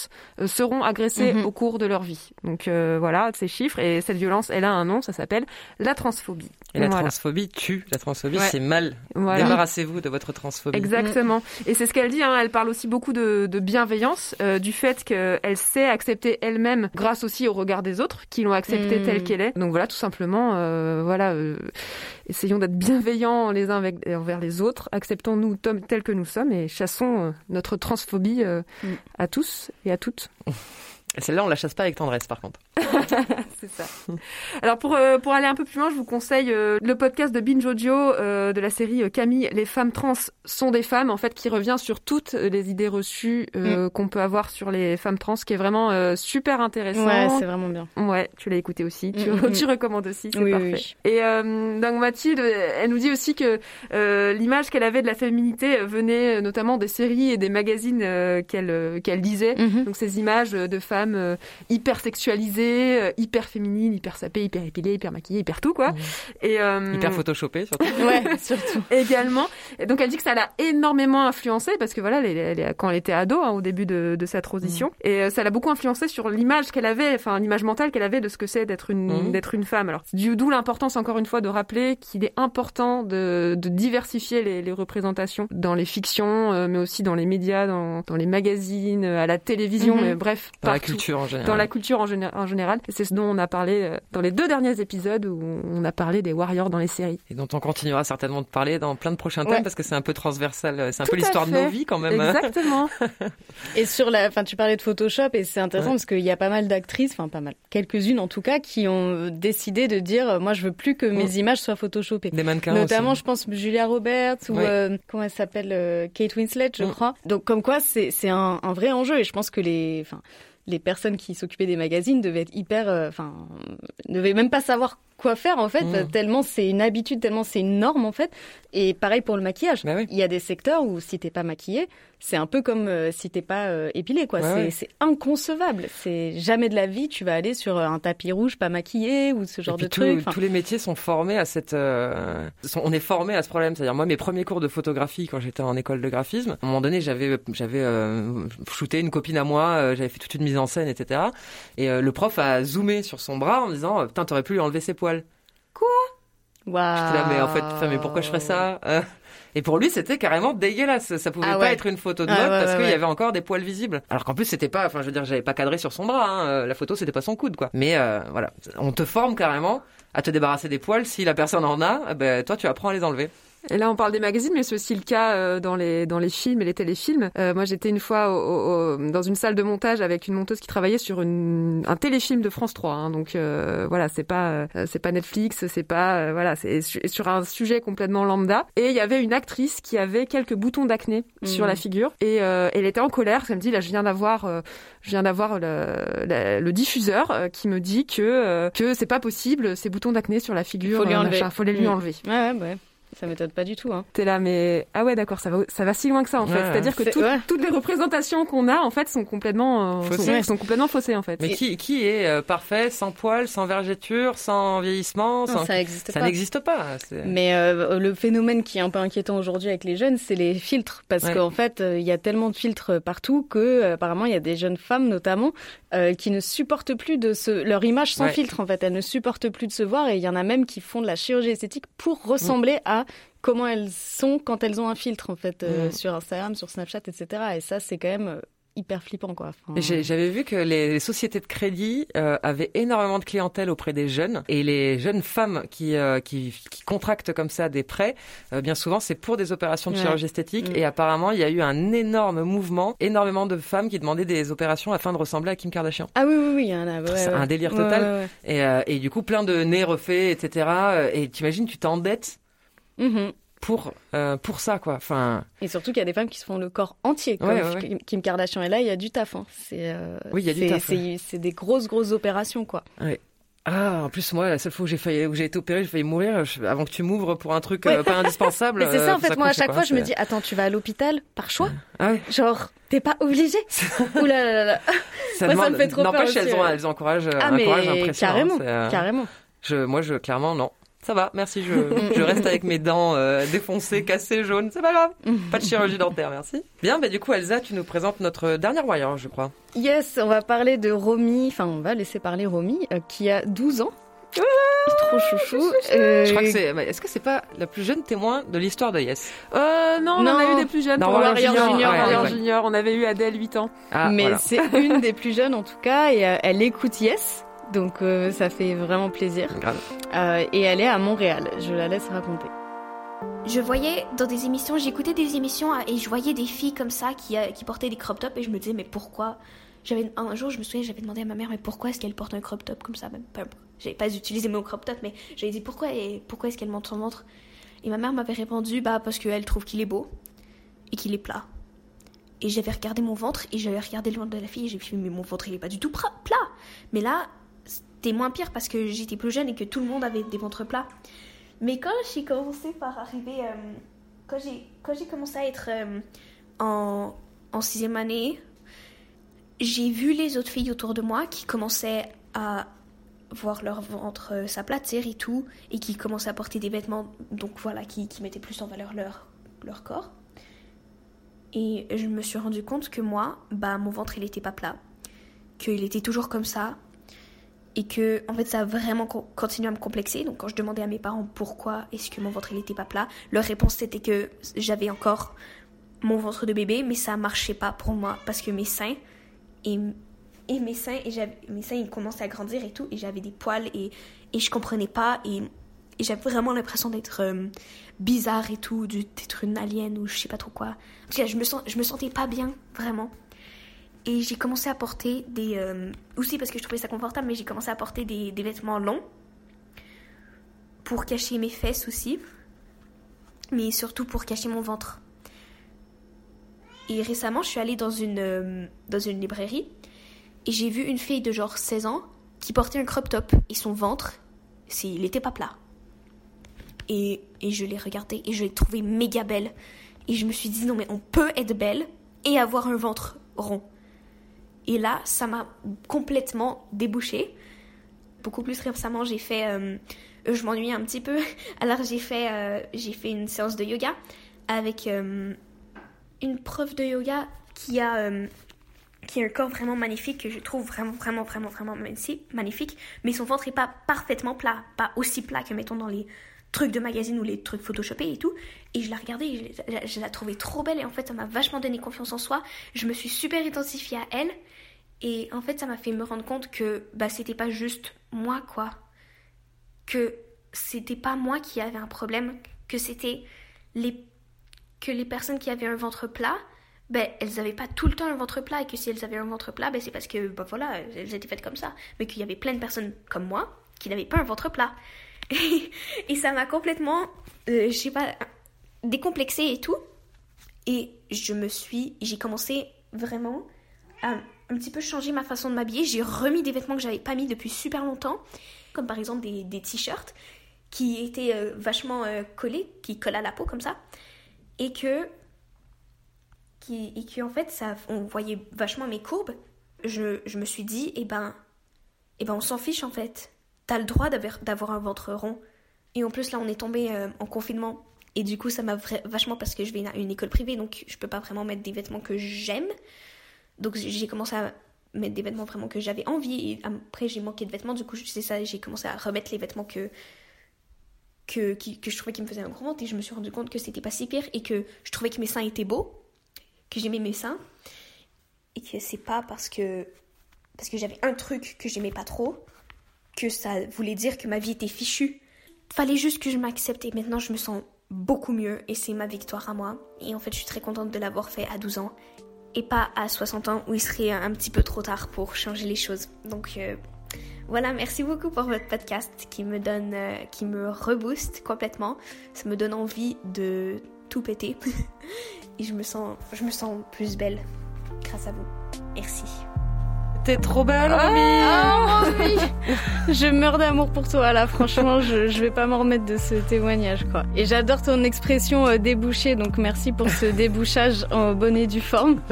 seront agressées Mhm. au cours de leur vie. Donc voilà ces chiffres et cette violence, elle a un nom, ça s'appelle la transphobie. Et la Voilà. transphobie tue. La transphobie, Ouais. c'est mal. Voilà. Débarrassez-vous de votre transphobie. Exactement. Et c'est ce qu'elle dit. Hein. Elle parle aussi beaucoup de, de bienveillance, euh, du fait qu'elle sait accepter elle-même, grâce aussi au regard des autres, qui l'ont acceptée Mm. telle qu'elle est. Donc voilà, tout simplement, euh, voilà, euh, essayons d'être bienveillants les uns avec, envers les autres. Acceptons-nous tels que nous sommes et chassons euh, notre transphobie euh, Mm. à tous et à toutes. Celle-là, on la chasse pas avec tendresse, par contre. C'est ça. Alors pour euh, pour aller un peu plus loin, je vous conseille euh, le podcast de Binge Audio euh, de la série euh, Camille, les femmes trans sont des femmes, en fait, qui revient sur toutes les idées reçues euh, qu'on peut avoir sur les femmes trans, qui est vraiment euh, super intéressant. Ouais, c'est vraiment bien. Ouais, tu l'as écouté aussi, tu, Mm, mm, tu recommandes aussi, c'est Oui, oui, parfait. oui. Et euh, donc Mathilde, elle nous dit aussi que euh, l'image qu'elle avait de la féminité venait notamment des séries et des magazines euh, qu'elle euh, qu'elle lisait. Mhm. Donc ces images de femmes euh, hyper sexualisées, euh, hyper féminines, hyper sapées, hyper épilées, hyper maquillées, hyper tout quoi. Et euh, Hyper photoshopée, surtout. Ouais, surtout. également. Et donc elle dit que ça l'a énormément influencée parce que voilà, elle, elle- elle- quand elle était ado, hein, au début de, de sa transition, et euh, ça l'a beaucoup influencée sur l'image qu'elle avait, enfin l'image mentale qu'elle avait de ce que c'est d'être une Mhm. d'être une femme. Alors du- d'où l'importance encore une fois de rappeler qu'il est important de, de diversifier les, les représentations dans les fictions, euh, mais aussi dans les médias, dans, dans les magazines, euh, à la télévision, Mhm. mais bref, partout. Culture en général. Dans la culture en, géné- en général. C'est ce dont on a parlé euh, dans les deux derniers épisodes où on a parlé des warriors dans les séries. Et dont on continuera certainement de parler dans plein de prochains thèmes Ouais. parce que c'est un peu transversal. C'est un Tout peu l'histoire de nos vies quand même. Exactement. Et sur la, enfin, tu parlais de Photoshop et c'est intéressant Ouais. parce qu'il y a pas mal d'actrices, enfin pas mal, quelques-unes en tout cas, qui ont décidé de dire, euh, moi je veux plus que mes images soient photoshopées. Des mannequins Notamment, aussi. je pense Julia Roberts ou Ouais. euh, comment elle s'appelle, euh, Kate Winslet, je Mm. crois. Donc comme quoi, c'est c'est un, un vrai enjeu et je pense que les, enfin, les personnes qui s'occupaient des magazines devaient être hyper, euh, enfin, ne devaient même pas savoir quoi faire en fait, Mm. tellement c'est une habitude, tellement c'est une norme en fait. Et pareil pour le maquillage. Bah oui. Il y a des secteurs où si t'es pas maquillé, c'est un peu comme euh, si t'es pas euh, épilé quoi. Ouais, c'est inconcevable. C'est jamais de la vie tu vas aller sur euh, un tapis rouge pas maquillé ou ce genre de tout- truc. Enfin, tous les métiers sont formés à cette. euh, sont- on est formé à ce problème. C'est-à-dire moi, mes premiers cours de photographie quand j'étais en école de graphisme, à un moment donné, j'avais j'avais euh, shooté une copine à moi, j'avais fait toute une mise en scène, etc. Et le prof a zoomé sur son bras en me disant, putain, t'aurais pu lui enlever ses poils. Waouh. J'étais là, mais en fait, mais pourquoi je ferais ça Euh, Et pour lui, c'était carrément dégueulasse. Ça pouvait Ah pas être une photo de Ah mode ouais, parce ouais, qu'il y avait encore des poils visibles. Alors qu'en plus, c'était pas, enfin, je veux dire, j'avais pas cadré sur son bras. hein. Euh, La photo, c'était pas son coude, quoi. Mais euh, voilà, on te forme carrément à te débarrasser des poils. Si la personne en a, eh ben, toi, tu apprends à les enlever. Et là, on parle des magazines, mais c'est aussi le cas euh, dans les dans les films et les téléfilms. Euh, moi, j'étais une fois au, au- au- dans une salle de montage avec une monteuse qui travaillait sur une, un téléfilm de France 3. hein. donc euh, voilà, c'est pas euh, c'est pas Netflix, c'est pas voilà, c'est su- sur un sujet complètement lambda. Et il y avait une actrice qui avait quelques boutons d'acné sur Mhm. la figure et elle était en colère. Elle me dit là, je viens d'avoir je viens d'avoir le, le, le diffuseur qui me dit que que c'est pas possible ces boutons d'acné sur la figure. Faut machin, faut les lui Mhm. enlever. Ouais, ouais, ouais. Ça m'étonne pas du tout. Hein. T'es là, mais ah ouais, d'accord, ça va, ça va si loin que ça en fait. Ouais, C'est-à-dire que c'est- tout- ouais. toutes les représentations qu'on a en fait sont complètement euh, Faussées. sont, sont complètement faussées en fait. Mais qui, qui est euh, parfait, sans poils, sans vergeture, sans vieillissement Non, sans... ça n'existe Ça pas. n'existe pas. Mais euh, le phénomène qui est un peu inquiétant aujourd'hui avec les jeunes, c'est les filtres, parce Ouais. qu'en fait, euh, il y a tellement de filtres partout que euh, apparemment il y a des jeunes femmes notamment euh, qui ne supportent plus de se leur image sans Ouais. filtre. En fait, elles ne supportent plus de se voir, et il y en a même qui font de la chirurgie esthétique pour ressembler à comment elles sont quand elles ont un filtre en fait euh, Mm. sur Instagram, sur Snapchat, etc. Et ça, c'est quand même euh, hyper flippant quoi. Enfin, j'ai- J'avais vu que les, les sociétés de crédit euh, avaient énormément de clientèle auprès des jeunes et les jeunes femmes qui, euh, qui, qui contractent comme ça des prêts, euh, bien souvent c'est pour des opérations de Ouais. chirurgie esthétique Mm. et apparemment il y a eu un énorme mouvement, énormément de femmes qui demandaient des opérations afin de ressembler à Kim Kardashian. Ah oui oui oui, il y en a. ouais, C'est ouais. un délire total. Et, euh, et du coup plein de nez refaits, etc. Euh, Et t'imagines tu t'endettes Mhm. pour euh, pour ça quoi. Enfin Et surtout qu'il y a des femmes qui se font le corps entier, comme Ouais, ouais, ouais. Kim- Kardashian. Et là, il y a du taf. hein. C'est, euh, Oui, il y a du taf, C'est des grosses, grosses opérations, quoi. Ah, en plus, moi, la seule fois où j'ai failli, où j'ai été opérée, j'ai failli mourir je- avant que tu m'ouvres pour un truc euh, pas indispensable. Mais c'est ça, en fait, moi, à chaque quoi. fois, je me dis, attends, tu vas à l'hôpital par choix? Ah. Genre, t'es pas obligé Ouh là là là. Ça Moi, ça demande- me fait trop peur N'empêche, aussi, elles, ont, ouais. elles encouragent, Ah, mais encouragent hein, carrément, carrément. Je, moi, je, clairement, non. Ça va, merci, je, je reste avec mes dents euh, défoncées, cassées, jaunes, c'est pas grave. Pas de chirurgie dentaire, merci. Bien, bah, du coup, Elsa, tu nous présentes notre dernière warrior, je crois. Yes, on va parler de Romy, enfin, on va laisser parler Romy, euh, qui a 12 ans. Trop chouchou. Euh, Je crois que c'est, bah, est-ce que c'est pas la plus jeune témoin de l'histoire de Yes? Euh, non, on en Non. a eu des plus jeunes Dans pour Warrior Junior, Junior. ouais, Warrior ouais. Junior, on avait eu Adèle 8 ans. Ah, mais voilà. c'est une des plus jeunes en tout cas, et euh, elle écoute Yes, donc euh, ça fait vraiment plaisir. Grave. Euh, et elle est à Montréal, je la laisse raconter. Je voyais dans des émissions, j'écoutais des émissions et je voyais des filles comme ça qui, euh, qui portaient des crop tops et je me disais mais pourquoi? J'avais Un jour je me souviens j'avais demandé à ma mère mais pourquoi est-ce qu'elle porte un crop top comme ça? Même pas J'avais pas utilisé mon crop top mais j'avais dit pourquoi et pourquoi est-ce qu'elle montre son ventre Et ma mère m'avait répondu bah parce qu'elle trouve qu'il est beau et qu'il est plat. Et j'avais regardé mon ventre et j'avais regardé le ventre de la fille et j'ai fait mais mon ventre il est pas du tout plat. Mais là c'était moins pire parce que j'étais plus jeune et que tout le monde avait des ventres plats. Mais quand j'ai commencé par arriver, euh, quand j'ai quand j'ai commencé à être euh, en, sixième année, j'ai vu les autres filles autour de moi qui commençaient à voir leur ventre euh, s'aplatir et tout, et qui commençaient à porter des vêtements, donc voilà, qui, qui mettaient plus en valeur leur, leur corps. Et je me suis rendu compte que moi, bah mon ventre il était pas plat, qu'il était toujours comme ça, et que en fait ça a vraiment co- continué à me complexer. Donc quand je demandais à mes parents pourquoi est-ce que mon ventre il pas plat leur réponse c'était que j'avais encore mon ventre de bébé mais ça marchait pas pour moi. Parce que mes seins et, et mes seins et mes seins ils commençaient à grandir et tout et j'avais des poils et, et je comprenais pas et, j'avais vraiment l'impression d'être euh, bizarre et tout d'être une alien ou je sais pas trop quoi. En tout cas je me sens je me sentais pas bien vraiment et j'ai commencé à porter des... euh, aussi parce que je trouvais ça confortable, mais j'ai commencé à porter des, vêtements longs pour cacher mes fesses aussi, mais surtout pour cacher mon ventre. Et récemment, je suis allée dans une, euh, dans une librairie et j'ai vu une fille de genre 16 ans qui portait un crop top et son ventre, il était pas plat. Et, et je l'ai regardée et je l'ai trouvée méga belle. Et je me suis dit, non mais on peut être belle et avoir un ventre rond. Et là, ça m'a complètement débouché. Beaucoup plus récemment, j'ai fait. euh, euh, je m'ennuyais un petit peu. Alors, j'ai fait, euh, j'ai fait une séance de yoga avec une prof de yoga qui a, qui a un corps vraiment magnifique, que je trouve vraiment, vraiment, vraiment, vraiment magnifique. mais son ventre est pas parfaitement plat. Pas aussi plat que, mettons, dans les trucs de magazine ou les trucs photoshopés et tout. Et je la regardais et je, la trouvais trop belle. Et en fait, ça m'a vachement donné confiance en soi. Je me suis super identifiée à elle. Et en fait, ça m'a fait me rendre compte que bah, c'était pas juste moi, quoi. Que c'était pas moi qui avait un problème, que c'était les que les personnes qui avaient un ventre plat, ben elles avaient pas tout le temps un ventre plat et que si elles avaient un ventre plat, ben c'est parce que bah voilà, elles étaient faites comme ça, mais qu'il y avait plein de personnes comme moi qui n'avaient pas un ventre plat. et ça m'a complètement euh, je sais pas décomplexée et tout. Et je me suis j'ai commencé vraiment à un petit peu changer ma façon de m'habiller. J'ai remis des vêtements que j'avais pas mis depuis super longtemps, comme par exemple des, t-shirts qui étaient euh, vachement euh, collés, qui collent à la peau comme ça, et que qui et qui en fait ça on voyait vachement mes courbes. Je, je me suis dit eh ben eh ben on s'en fiche en fait. T'as le droit d'avoir un ventre rond. Et en plus là on est tombé euh, en confinement et du coup ça m'a vachement parce que je vais à une école privée donc je peux pas vraiment mettre des vêtements que j'aime. Donc j'ai commencé à mettre des vêtements vraiment que j'avais envie et après j'ai manqué de vêtements du coup c'est ça j'ai commencé à remettre les vêtements que que, que je trouvais qui me faisaient un gros ventre et je me suis rendu compte que c'était pas si pire et que je trouvais que mes seins étaient beaux que j'aimais mes seins et que c'est pas parce que parce que j'avais un truc que j'aimais pas trop que ça voulait dire que ma vie était fichue fallait juste que je m'accepte et maintenant je me sens beaucoup mieux et c'est ma victoire à moi et en fait je suis très contente de l'avoir fait à 12 ans et pas à 60 ans où il serait un petit peu trop tard pour changer les choses. Donc euh, voilà, merci beaucoup pour votre podcast qui me donne, euh, qui me rebooste complètement. Ça me donne envie de tout péter et je me sens, je me sens plus belle grâce à vous. Merci. T'es trop belle, Ah, Romy. Romy Je meurs d'amour pour toi là, franchement, je, je vais pas m'en remettre de ce témoignage quoi. Et j'adore ton expression euh, débouché, donc merci pour ce débouchage en bonne et due forme.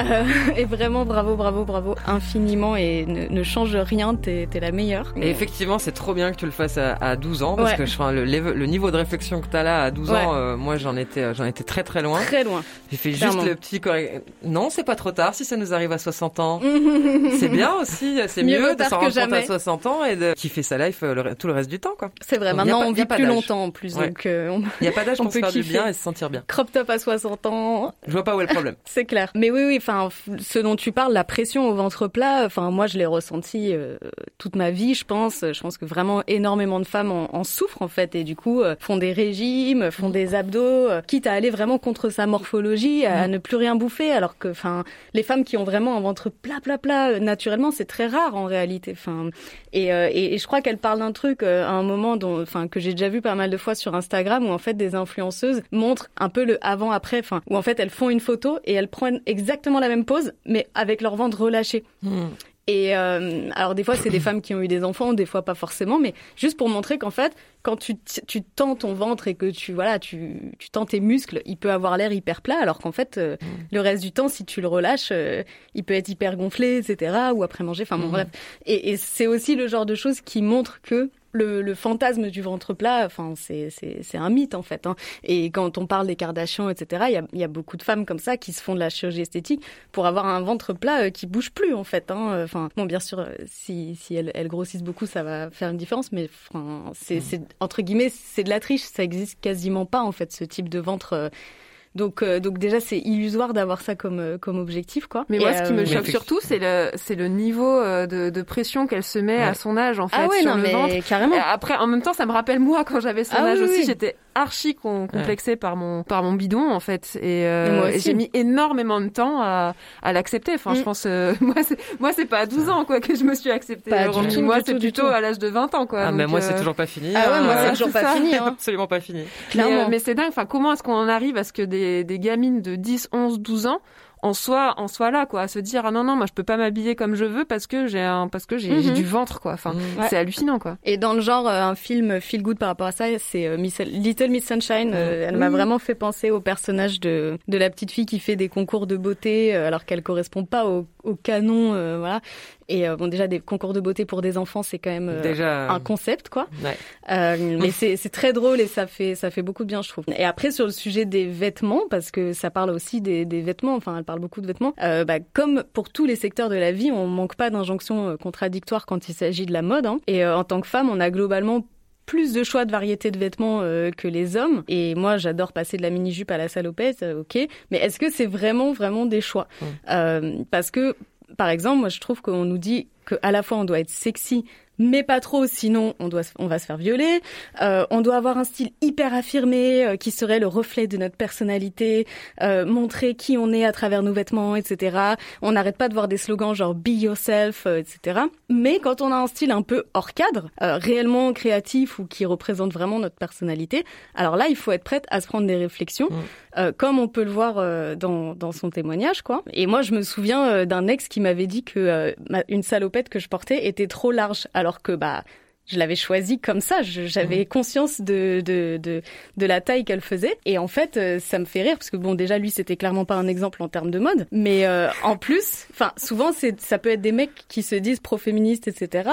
Euh, et vraiment bravo, bravo, bravo infiniment et ne, ne change rien, t'es es la meilleure. Et effectivement, c'est trop bien que tu le fasses à, à 12 ans parce Ouais. que je, enfin, le, niveau de réflexion que t'as là à 12 Ouais. ans, euh, moi j'en étais, j'en étais très très loin. Très loin. J'ai fait Clairement. juste le petit correct. Non, c'est pas trop tard si ça nous arrive à 60 ans. C'est bien aussi, c'est Mieux mieux, de s'en que rendre compte à jamais. 60 ans et de kiffer sa life euh, le tout le reste du temps quoi. C'est vrai, Donc, maintenant pas- on vit pas plus longtemps en plus, Ouais. donc euh, on, Il a pas d'âge pour se peut faire du bien et se sentir bien. Crop top à 60 ans, Je vois pas où est le problème. C'est clair. Mais oui, oui, enfin, ce dont tu parles, la pression au ventre plat, enfin, moi, je l'ai ressenti euh, toute ma vie, je pense. Je pense que vraiment énormément de femmes en, en souffrent, en fait, et du coup, euh, font des régimes, font des abdos, quitte à aller vraiment contre sa morphologie, à, ne plus rien bouffer, alors que, enfin, les femmes qui ont vraiment un ventre plat, plat, plat, naturellement, c'est très rare en réalité. Enfin, et, euh, et, je crois qu'elle parle d'un truc euh, à un moment dont, enfin, que j'ai déjà vu pas mal de fois sur Instagram, où en fait des influenceuses montrent un peu le avant-après, enfin, où en fait elles font une photo et elles prennent exactement la même pose, mais avec leur ventre relâché. Et euh, alors des fois c'est des femmes qui ont eu des enfants, des fois pas forcément, mais juste pour montrer qu'en fait quand tu tu tends ton ventre et que tu voilà tu tu tends tes muscles, il peut avoir l'air hyper plat, alors qu'en fait euh, le reste du temps si tu le relâches, euh, il peut être hyper gonflé, etc. Ou après manger, enfin bon Mhm. bref. Et, et c'est aussi le genre de choses qui montrent que le, le fantasme du ventre plat, enfin c'est un mythe en fait. Hein. Et quand on parle des Kardashians, etc. Il y a y a beaucoup de femmes comme ça qui se font de la chirurgie esthétique pour avoir un ventre plat euh, qui bouge plus en fait. Hein. Enfin bon bien sûr euh, si si elles, elles grossissent beaucoup ça va faire une différence, mais enfin c'est c'est entre guillemets c'est de la triche. Ça existe quasiment pas en fait ce type de ventre. euh. Donc euh, donc déjà c'est illusoire d'avoir ça comme euh, comme objectif quoi. Mais Et, moi, ce qui euh, me choque surtout, c'est le, c'est le niveau euh, de, de pression qu'elle se met à son âge, en fait, Ah ouais, sur non, le mais ventre. carrément. Et après, en même temps, ça me rappelle moi quand j'avais son Ah âge oui, aussi, oui. j'étais archi complexée par mon par mon bidon en fait, et, euh, Et j'ai mis énormément de temps à, à l'accepter. Enfin, je Mm. pense, euh, moi, c'est, moi, c'est pas à 12 ans quoi que je me suis acceptée. Pas euh, du Romy. tout, moi, c'est plutôt tout. à l'âge de 20 ans quoi. Ah, mais Donc, moi euh, c'est toujours pas fini. Ah ouais, hein. moi, c'est Ouais, toujours pas ça. fini. Hein. Absolument pas fini. Mais, Clairement. euh, mais c'est dingue. Enfin, comment est-ce qu'on en arrive à ce que des, des gamines de 10, 11, 12 ans en soient, en soient là, quoi, à se dire ah non non, moi je peux pas m'habiller comme je veux parce que j'ai un, parce que j'ai Mhm. du ventre, quoi. Enfin, Ouais. c'est hallucinant, quoi. Et dans le genre, euh, un film feel good par rapport à ça, c'est euh, Little Miss Sunshine. Euh, elle m'a Oui. vraiment fait penser au personnage de, de la petite fille qui fait des concours de beauté alors qu'elle correspond pas au, au canon, euh, voilà. Et euh, bon, déjà des concours de beauté pour des enfants, c'est quand même euh, Déjà. un concept, quoi. Ouais. Euh, mais c'est très drôle et ça fait ça fait beaucoup de bien, je trouve. Et après sur le sujet des vêtements, parce que ça parle aussi des, des vêtements. Enfin, elle parle beaucoup de vêtements. Euh, bah, comme pour tous les secteurs de la vie, on manque pas d'injonctions euh, contradictoires quand il s'agit de la mode. hein. Et euh, en tant que femme, on a globalement plus de choix de variété de vêtements euh, que les hommes. Et moi, j'adore passer de la mini-jupe à la salopette, euh, ok. Mais est-ce que c'est vraiment, vraiment des choix? Euh, Parce que, par exemple, moi, je trouve qu'on nous dit qu'à la fois, on doit être sexy, mais pas trop, sinon on doit, on va se faire violer. Euh, on doit avoir un style hyper affirmé euh, qui serait le reflet de notre personnalité, euh, montrer qui on est à travers nos vêtements, etc. On n'arrête pas de voir des slogans genre be yourself, euh, etc. Mais quand on a un style un peu hors cadre, euh, réellement créatif ou qui représente vraiment notre personnalité, alors là il faut être prête à se prendre des réflexions, euh, comme on peut le voir euh, dans, dans son témoignage, quoi. Et moi je me souviens euh, d'un ex qui m'avait dit que euh, ma- une salopette que je portais était trop large, alors que bah je l'avais choisie comme ça. J'avais conscience de, de, de, de la taille qu'elle faisait. Et en fait, euh, ça me fait rire parce que bon, déjà lui, c'était clairement pas un exemple en termes de mode. Mais euh, en plus, enfin, souvent, c'est ça peut être des mecs qui se disent pro-féministes, etc.,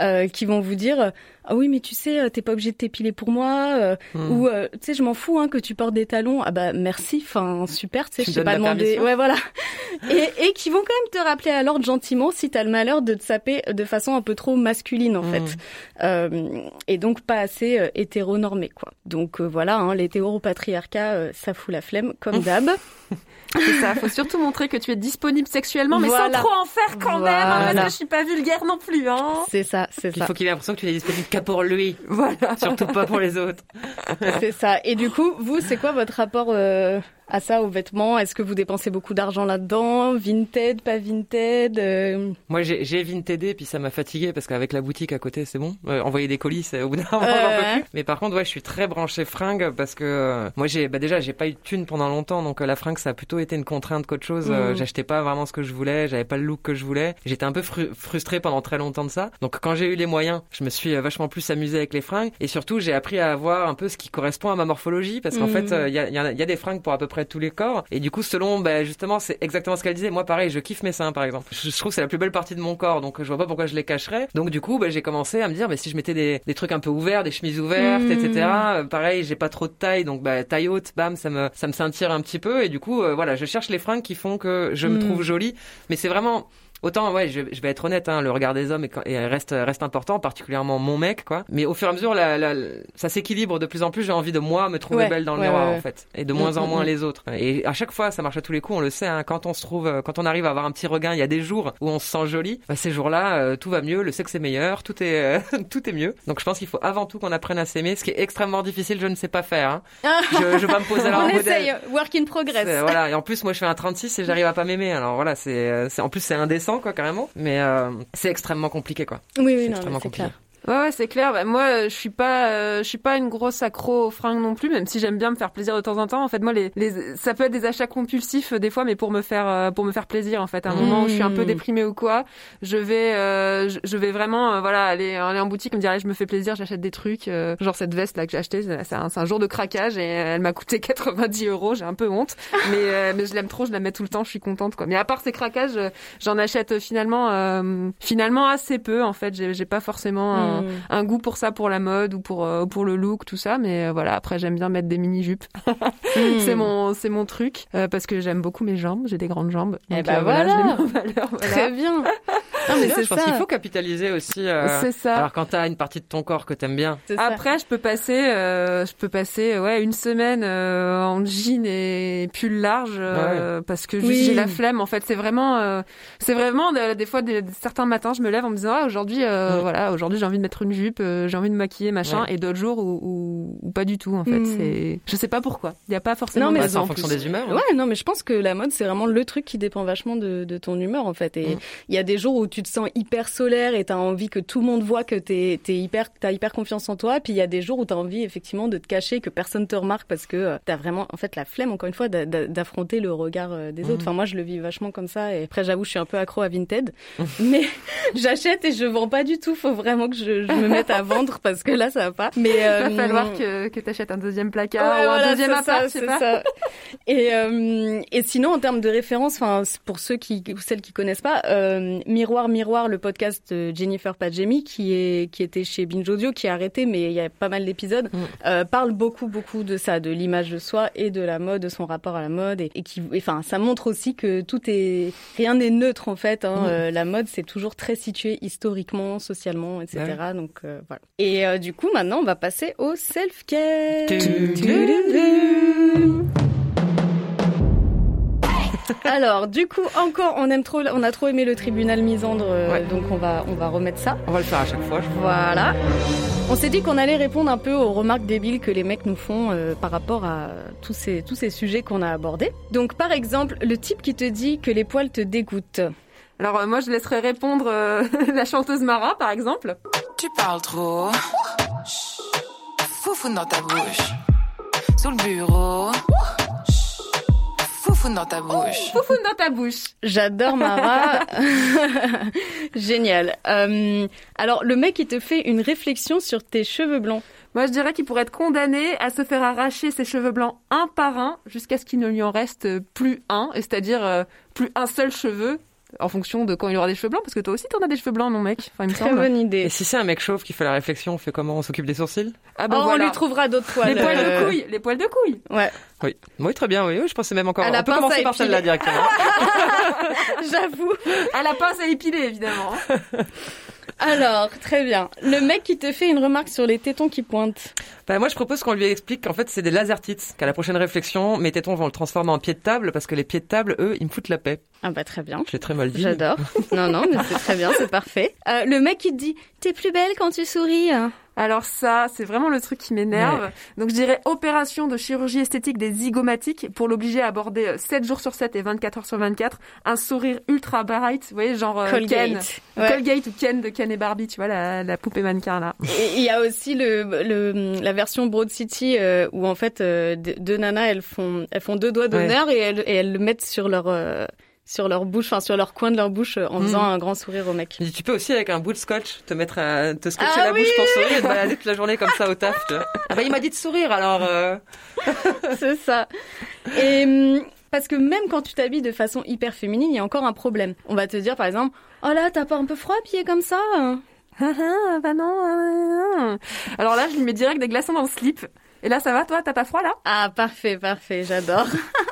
euh, qui vont vous dire ah oui, mais tu sais, euh, t'es pas obligé de t'épiler pour moi, euh, Hmm. ou euh, tu sais, je m'en fous hein, que tu portes des talons. Ah bah merci, enfin super, tu sais, je t'ai pas demandé. Ouais, voilà. et, et qui vont quand même te rappeler à l'ordre gentiment si t'as le malheur de te saper de façon un peu trop masculine en Hmm. fait, Euh, et donc pas assez hétéronormé quoi. Donc voilà, hein, l'hétéropatriarcat, ça fout la flemme comme d'hab. C'est ça. Faut surtout montrer que tu es disponible sexuellement, mais Voilà. sans trop en faire quand même, hein, Voilà. parce que je suis pas vulgaire non plus, hein. C'est ça, c'est Il ça. faut qu'il ait l'impression que tu n'es disponible qu'à pour lui. Voilà. Surtout pas pour les autres. C'est ça. Et du coup, vous, c'est quoi votre rapport euh, à ça, aux vêtements? Est-ce que vous dépensez beaucoup d'argent là-dedans? Vinted, pas Vinted euh, Moi, j'ai Vinted, puis ça m'a fatigué parce qu'avec la boutique à côté, c'est bon. Euh, envoyer des colis, c'est au bout d'un moment, j'en peux plus. Mais par contre, ouais, je suis très branché fringue parce que euh, moi, j'ai bah déjà, j'ai pas eu de thune pendant longtemps, donc euh, la fringue, ça a plutôt été une contrainte qu'autre chose. Euh, Mhm. J'achetais pas vraiment ce que je voulais, j'avais pas le look que je voulais. J'étais un peu fru- frustré pendant très longtemps de ça. Donc quand j'ai eu les moyens, je me suis euh, vachement plus amusé avec les fringues et surtout, j'ai appris à avoir un peu ce qui correspond à ma morphologie parce qu'en Mhm. fait, euh, il y, a, il y, a, il y a des fringues pour à peu près tous les corps et du coup, selon, bah, justement, c'est exactement ce qu'elle disait. Moi, pareil, je kiffe mes seins, par exemple. Je, je trouve que c'est la plus belle partie de mon corps, donc je vois pas pourquoi je les cacherais. Donc du coup, bah, j'ai commencé à me dire, bah, si je mettais des, des trucs un peu ouverts, des chemises ouvertes, Mhm. etc. euh, pareil, j'ai pas trop de taille, donc bah, taille haute, bam, ça me ça me scintille un petit peu et du coup, euh, voilà, je cherche les fringues qui font que je me Mhm. trouve jolie. Mais c'est vraiment Autant, ouais, je, je vais être honnête, hein, le regard des hommes est, est- reste, reste important, particulièrement mon mec, quoi. Mais au fur et à mesure, la, la- ça s'équilibre de plus en plus. J'ai envie de moi me trouver Ouais, belle dans le ouais, miroir, ouais, en fait, et de moins en Mm, moins mm, les autres. Et à chaque fois, ça marche à tous les coups. On le sait, hein, quand on se trouve, euh, quand on arrive à avoir un petit regain, il y a des jours où on se sent joli. Bah, ces jours-là, euh, tout va mieux, le sexe est meilleur, tout est, euh, tout est mieux. Donc, je pense qu'il faut avant tout qu'on apprenne à s'aimer, ce qui est extrêmement difficile. Je ne sais pas faire. hein. Je, je vais pas me poser là On en modèle. essaye, work in progress. Voilà, et en plus moi je fais un 36 et j'arrive à pas m'aimer. Alors voilà, c'est en plus c'est indécent quoi carrément, mais euh, c'est extrêmement compliqué quoi. Oui, oui, C'est non, extrêmement compliqué. clair. Ouais, ouais, c'est clair. Bah, moi, euh, je suis pas, euh, je suis pas une grosse accro aux fringues non plus, même si j'aime bien me faire plaisir de temps en temps. En fait, moi, les, les, ça peut être des achats compulsifs euh, des fois, mais pour me faire, euh, pour me faire plaisir. En fait, à un Mmh. moment où je suis un peu déprimée ou quoi, je vais, euh, je, je vais vraiment, voilà, aller, aller en boutique, me dire, allez, je me fais plaisir, j'achète des trucs, euh, genre cette veste là que j'ai achetée, c'est un, jour de craquage et elle m'a coûté 90 euros. J'ai un peu honte, mais, euh, mais je l'aime trop, je la mets tout le temps, je suis contente quoi. Mais à part ces craquages, j'en achète finalement, euh, finalement assez peu. En fait, j'ai j'ai pas forcément un, un goût pour ça, pour la mode ou pour euh, pour le look, tout ça. Mais euh, voilà, après j'aime bien mettre des mini jupes. c'est mon c'est mon truc euh, parce que j'aime beaucoup mes jambes. J'ai des grandes jambes. Eh Donc, ben euh, voilà, voilà. je les mets en valeur. voilà. Très bien. Non, mais c'est je pense ça. qu'il faut capitaliser aussi. euh, C'est ça. Alors quand t'as une partie de ton corps que t'aimes bien. C'est ça. Après, je peux passer, euh, je peux passer, ouais, une semaine euh, en jean et pull large euh, parce que Oui. j'ai la flemme. En fait, c'est vraiment, euh, c'est vraiment euh, des fois des, certains matins, je me lève en me disant, ah, aujourd'hui, euh, Mm. voilà, aujourd'hui j'ai envie de mettre une jupe, euh, j'ai envie de me maquiller, machin, Ouais. et d'autres jours où, où, où pas du tout. En fait, Mm. c'est, je sais pas pourquoi. Il y a pas forcément. Non, mais de Bah, c'est en en fonction plus. des humeurs. hein. Ouais, non, mais je pense que la mode, c'est vraiment le truc qui dépend vachement de, de ton humeur, en fait. Et Mm. il y a des jours où tu te sens hyper solaire et t'as envie que tout le monde voit que t'es, t'es hyper, t'as hyper confiance en toi. Puis il y a des jours où t'as envie, effectivement, de te cacher, que personne te remarque parce que euh, t'as vraiment, en fait, la flemme, encore une fois, d'a- d'a- d'affronter le regard euh, des Mm. autres. Enfin, moi, je le vis vachement comme ça. Et après, j'avoue, je suis un peu accro à Vinted. mais j'achète et je vends pas du tout. Faut vraiment que je, je me mette à vendre parce que là, ça va pas. Mais, Il euh, va falloir que, que t'achètes un deuxième placard Ouais, ou un voilà, deuxième appart, c'est ça. Et, euh, et sinon, en termes de référence, enfin, pour ceux qui ou celles qui connaissent pas, euh, Miroir Miroir, le podcast de Jennifer Padjemi, qui est qui était chez Binge Audio, qui a arrêté, mais il y a pas mal d'épisodes, Mm. euh, parle beaucoup beaucoup de ça, de l'image de soi et de la mode, de son rapport à la mode, et, et qui, enfin, ça montre aussi que tout est, rien n'est neutre en fait. Hein, Mm. Euh, la mode, c'est toujours très situé historiquement, socialement, etc. Ouais. Donc euh, voilà. Et euh, du coup, maintenant, on va passer au self care. Tudum. Alors, du coup, encore, on aime trop, on a trop aimé le tribunal misandre, euh, Ouais. donc on va, on va remettre ça. On va le faire à chaque fois. je crois. Voilà. On s'est dit qu'on allait répondre un peu aux remarques débiles que les mecs nous font euh, par rapport à tous ces, tous ces sujets qu'on a abordés. Donc, par exemple, le type qui te dit que les poils te dégoûtent. Alors euh, moi, je laisserai répondre euh, la chanteuse Mara, par exemple. Tu parles trop. Chut. Foufoune dans ta bouche. Sous le bureau. Chut. Foufoune dans ta bouche. Foufoune dans ta bouche. J'adore Mara. Génial. Euh, alors, le mec, il te fait une réflexion sur tes cheveux blancs. Moi, je dirais qu'il pourrait être condamné à se faire arracher ses cheveux blancs un par un jusqu'à ce qu'il ne lui en reste plus un, et c'est-à-dire euh, plus un seul cheveu en fonction de quand il aura des cheveux blancs, parce que toi aussi t'en as des cheveux blancs, mon mec. Enfin, il me Très semble. bonne Et idée. si c'est un mec chauve qui fait la réflexion, on fait comment On s'occupe des sourcils? Ah Oh, ben on lui trouvera d'autres poils. Les poils euh, de couilles, les poils de couilles. Ouais, Oui. Oui, très bien. Oui, oui je pensais même encore. À la on peut commencer par celle-là directement. j'avoue. À la pince à épiler, évidemment. Alors, très bien. Le mec qui te fait une remarque sur les tétons qui pointent. Bah, moi, je propose qu'on lui explique qu'en fait, c'est des lasertites. Qu'à la prochaine réflexion, mes tétons vont le transformer en pied de table parce que les pieds de table, eux, ils me foutent la paix. Ah bah très bien. Je l'ai très mal dit. J'adore. Non, non, mais c'est très bien, c'est parfait. Euh, le mec qui te dit, t'es plus belle quand tu souris. hein. Alors ça, c'est vraiment le truc qui m'énerve. Donc je dirais opération de chirurgie esthétique des zygomatiques pour l'obliger à aborder 7 jours sur 7 et 24 heures sur 24 un sourire ultra bright, vous voyez, genre euh, Ken. Colgate. Ouais. Colgate ou Ken de Ken et Barbie, tu vois, la, la poupée mannequin là. Il y a aussi le, le la version Broad City euh, où en fait euh, deux deux nanas elles font elles font deux doigts d'honneur et elles et elles le mettent sur leur euh, sur leur bouche, enfin sur leur coin de leur bouche euh, en Mm. faisant un grand sourire au mec. Tu peux aussi avec un bout de scotch te mettre à te scotcher Ah la oui bouche pour sourire et te balader toute la journée comme ça au taf. Tu vois. Ah bah il m'a dit de sourire alors. euh, C'est ça. Et hum, parce que même quand tu t'habilles de façon hyper féminine, il y a encore un problème. On va te dire par exemple, oh là, t'as pas un peu froid pied comme ça? Hein Ah ah, bah non. ah, ah. Alors là, je lui mets direct des glaçons dans le slip. Et là, ça va, toi T'as pas froid là? Ah parfait, parfait, j'adore.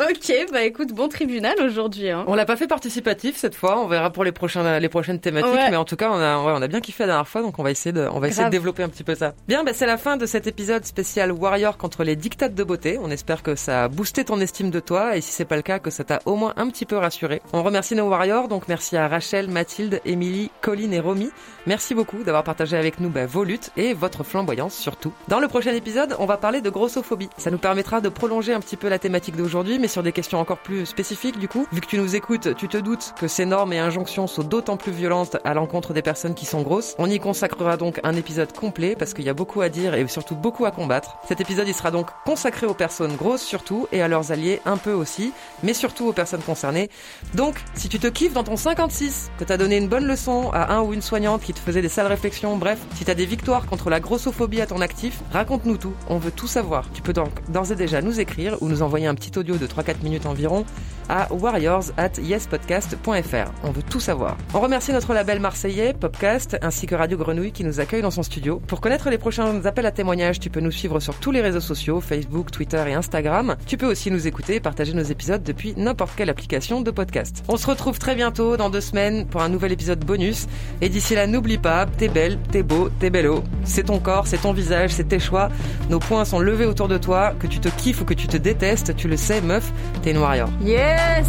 ok, bah écoute, bon tribunal aujourd'hui. Hein. On l'a pas fait participatif cette fois. On verra pour les prochains les prochaines thématiques. Ouais. Mais en tout cas, on a ouais, on a bien kiffé la dernière fois, donc on va essayer de on va essayer de développer un petit peu ça. Bien, bah, c'est la fin de cet épisode spécial Warrior contre les dictates de beauté. On espère que ça a boosté ton estime de toi et si c'est pas le cas, que ça t'a au moins un petit peu rassuré. On remercie nos Warriors, donc merci à Rachel, Mathilde, Émilie, Colline et Romy. Merci beaucoup d'avoir partagé avec nous bah, vos luttes et votre flamboyance surtout. Dans le prochain épisode, on va parler de grossophobie. Ça nous permettra de prolonger un petit peu la thématique d'aujourd'hui, mais sur des questions encore plus spécifiques du coup. Vu que tu nous écoutes, tu te doutes que ces normes et injonctions sont d'autant plus violentes à l'encontre des personnes qui sont grosses. On y consacrera donc un épisode complet parce qu'il y a beaucoup à dire et surtout beaucoup à combattre. Cet épisode sera donc consacré aux personnes grosses surtout et à leurs alliés un peu aussi, mais surtout aux personnes concernées. Donc, si tu te kiffes dans ton 56, que t'as donné une bonne leçon à un ou une soignante qui te faisait des sales réflexions, bref, si t'as des victoires contre la grossophobie à ton actif, raconte-nous tout. On veut tout savoir. Tu peux donc d'ores et déjà nous écrire ou nous envoyer un petit audio de 3-4 minutes environ à warriors at yespodcast.fr. On veut tout savoir. On remercie notre label marseillais, Popcast, ainsi que Radio Grenouille qui nous accueille dans son studio. Pour connaître les prochains appels à témoignages, tu peux nous suivre sur tous les réseaux sociaux, Facebook, Twitter et Instagram. Tu peux aussi nous écouter et partager nos épisodes depuis n'importe quelle application de podcast. On se retrouve très bientôt, dans deux semaines, pour un nouvel épisode bonus. Et d'ici là, n'oublie pas, t'es belle, t'es beau, t'es bello. C'est ton corps, c'est ton visage, c'est tes choix. Nos poings sont levés autour de toi, que tu te kiffes ou que tu te détestes, tu le sais, meuf, t'es warrior. Yes!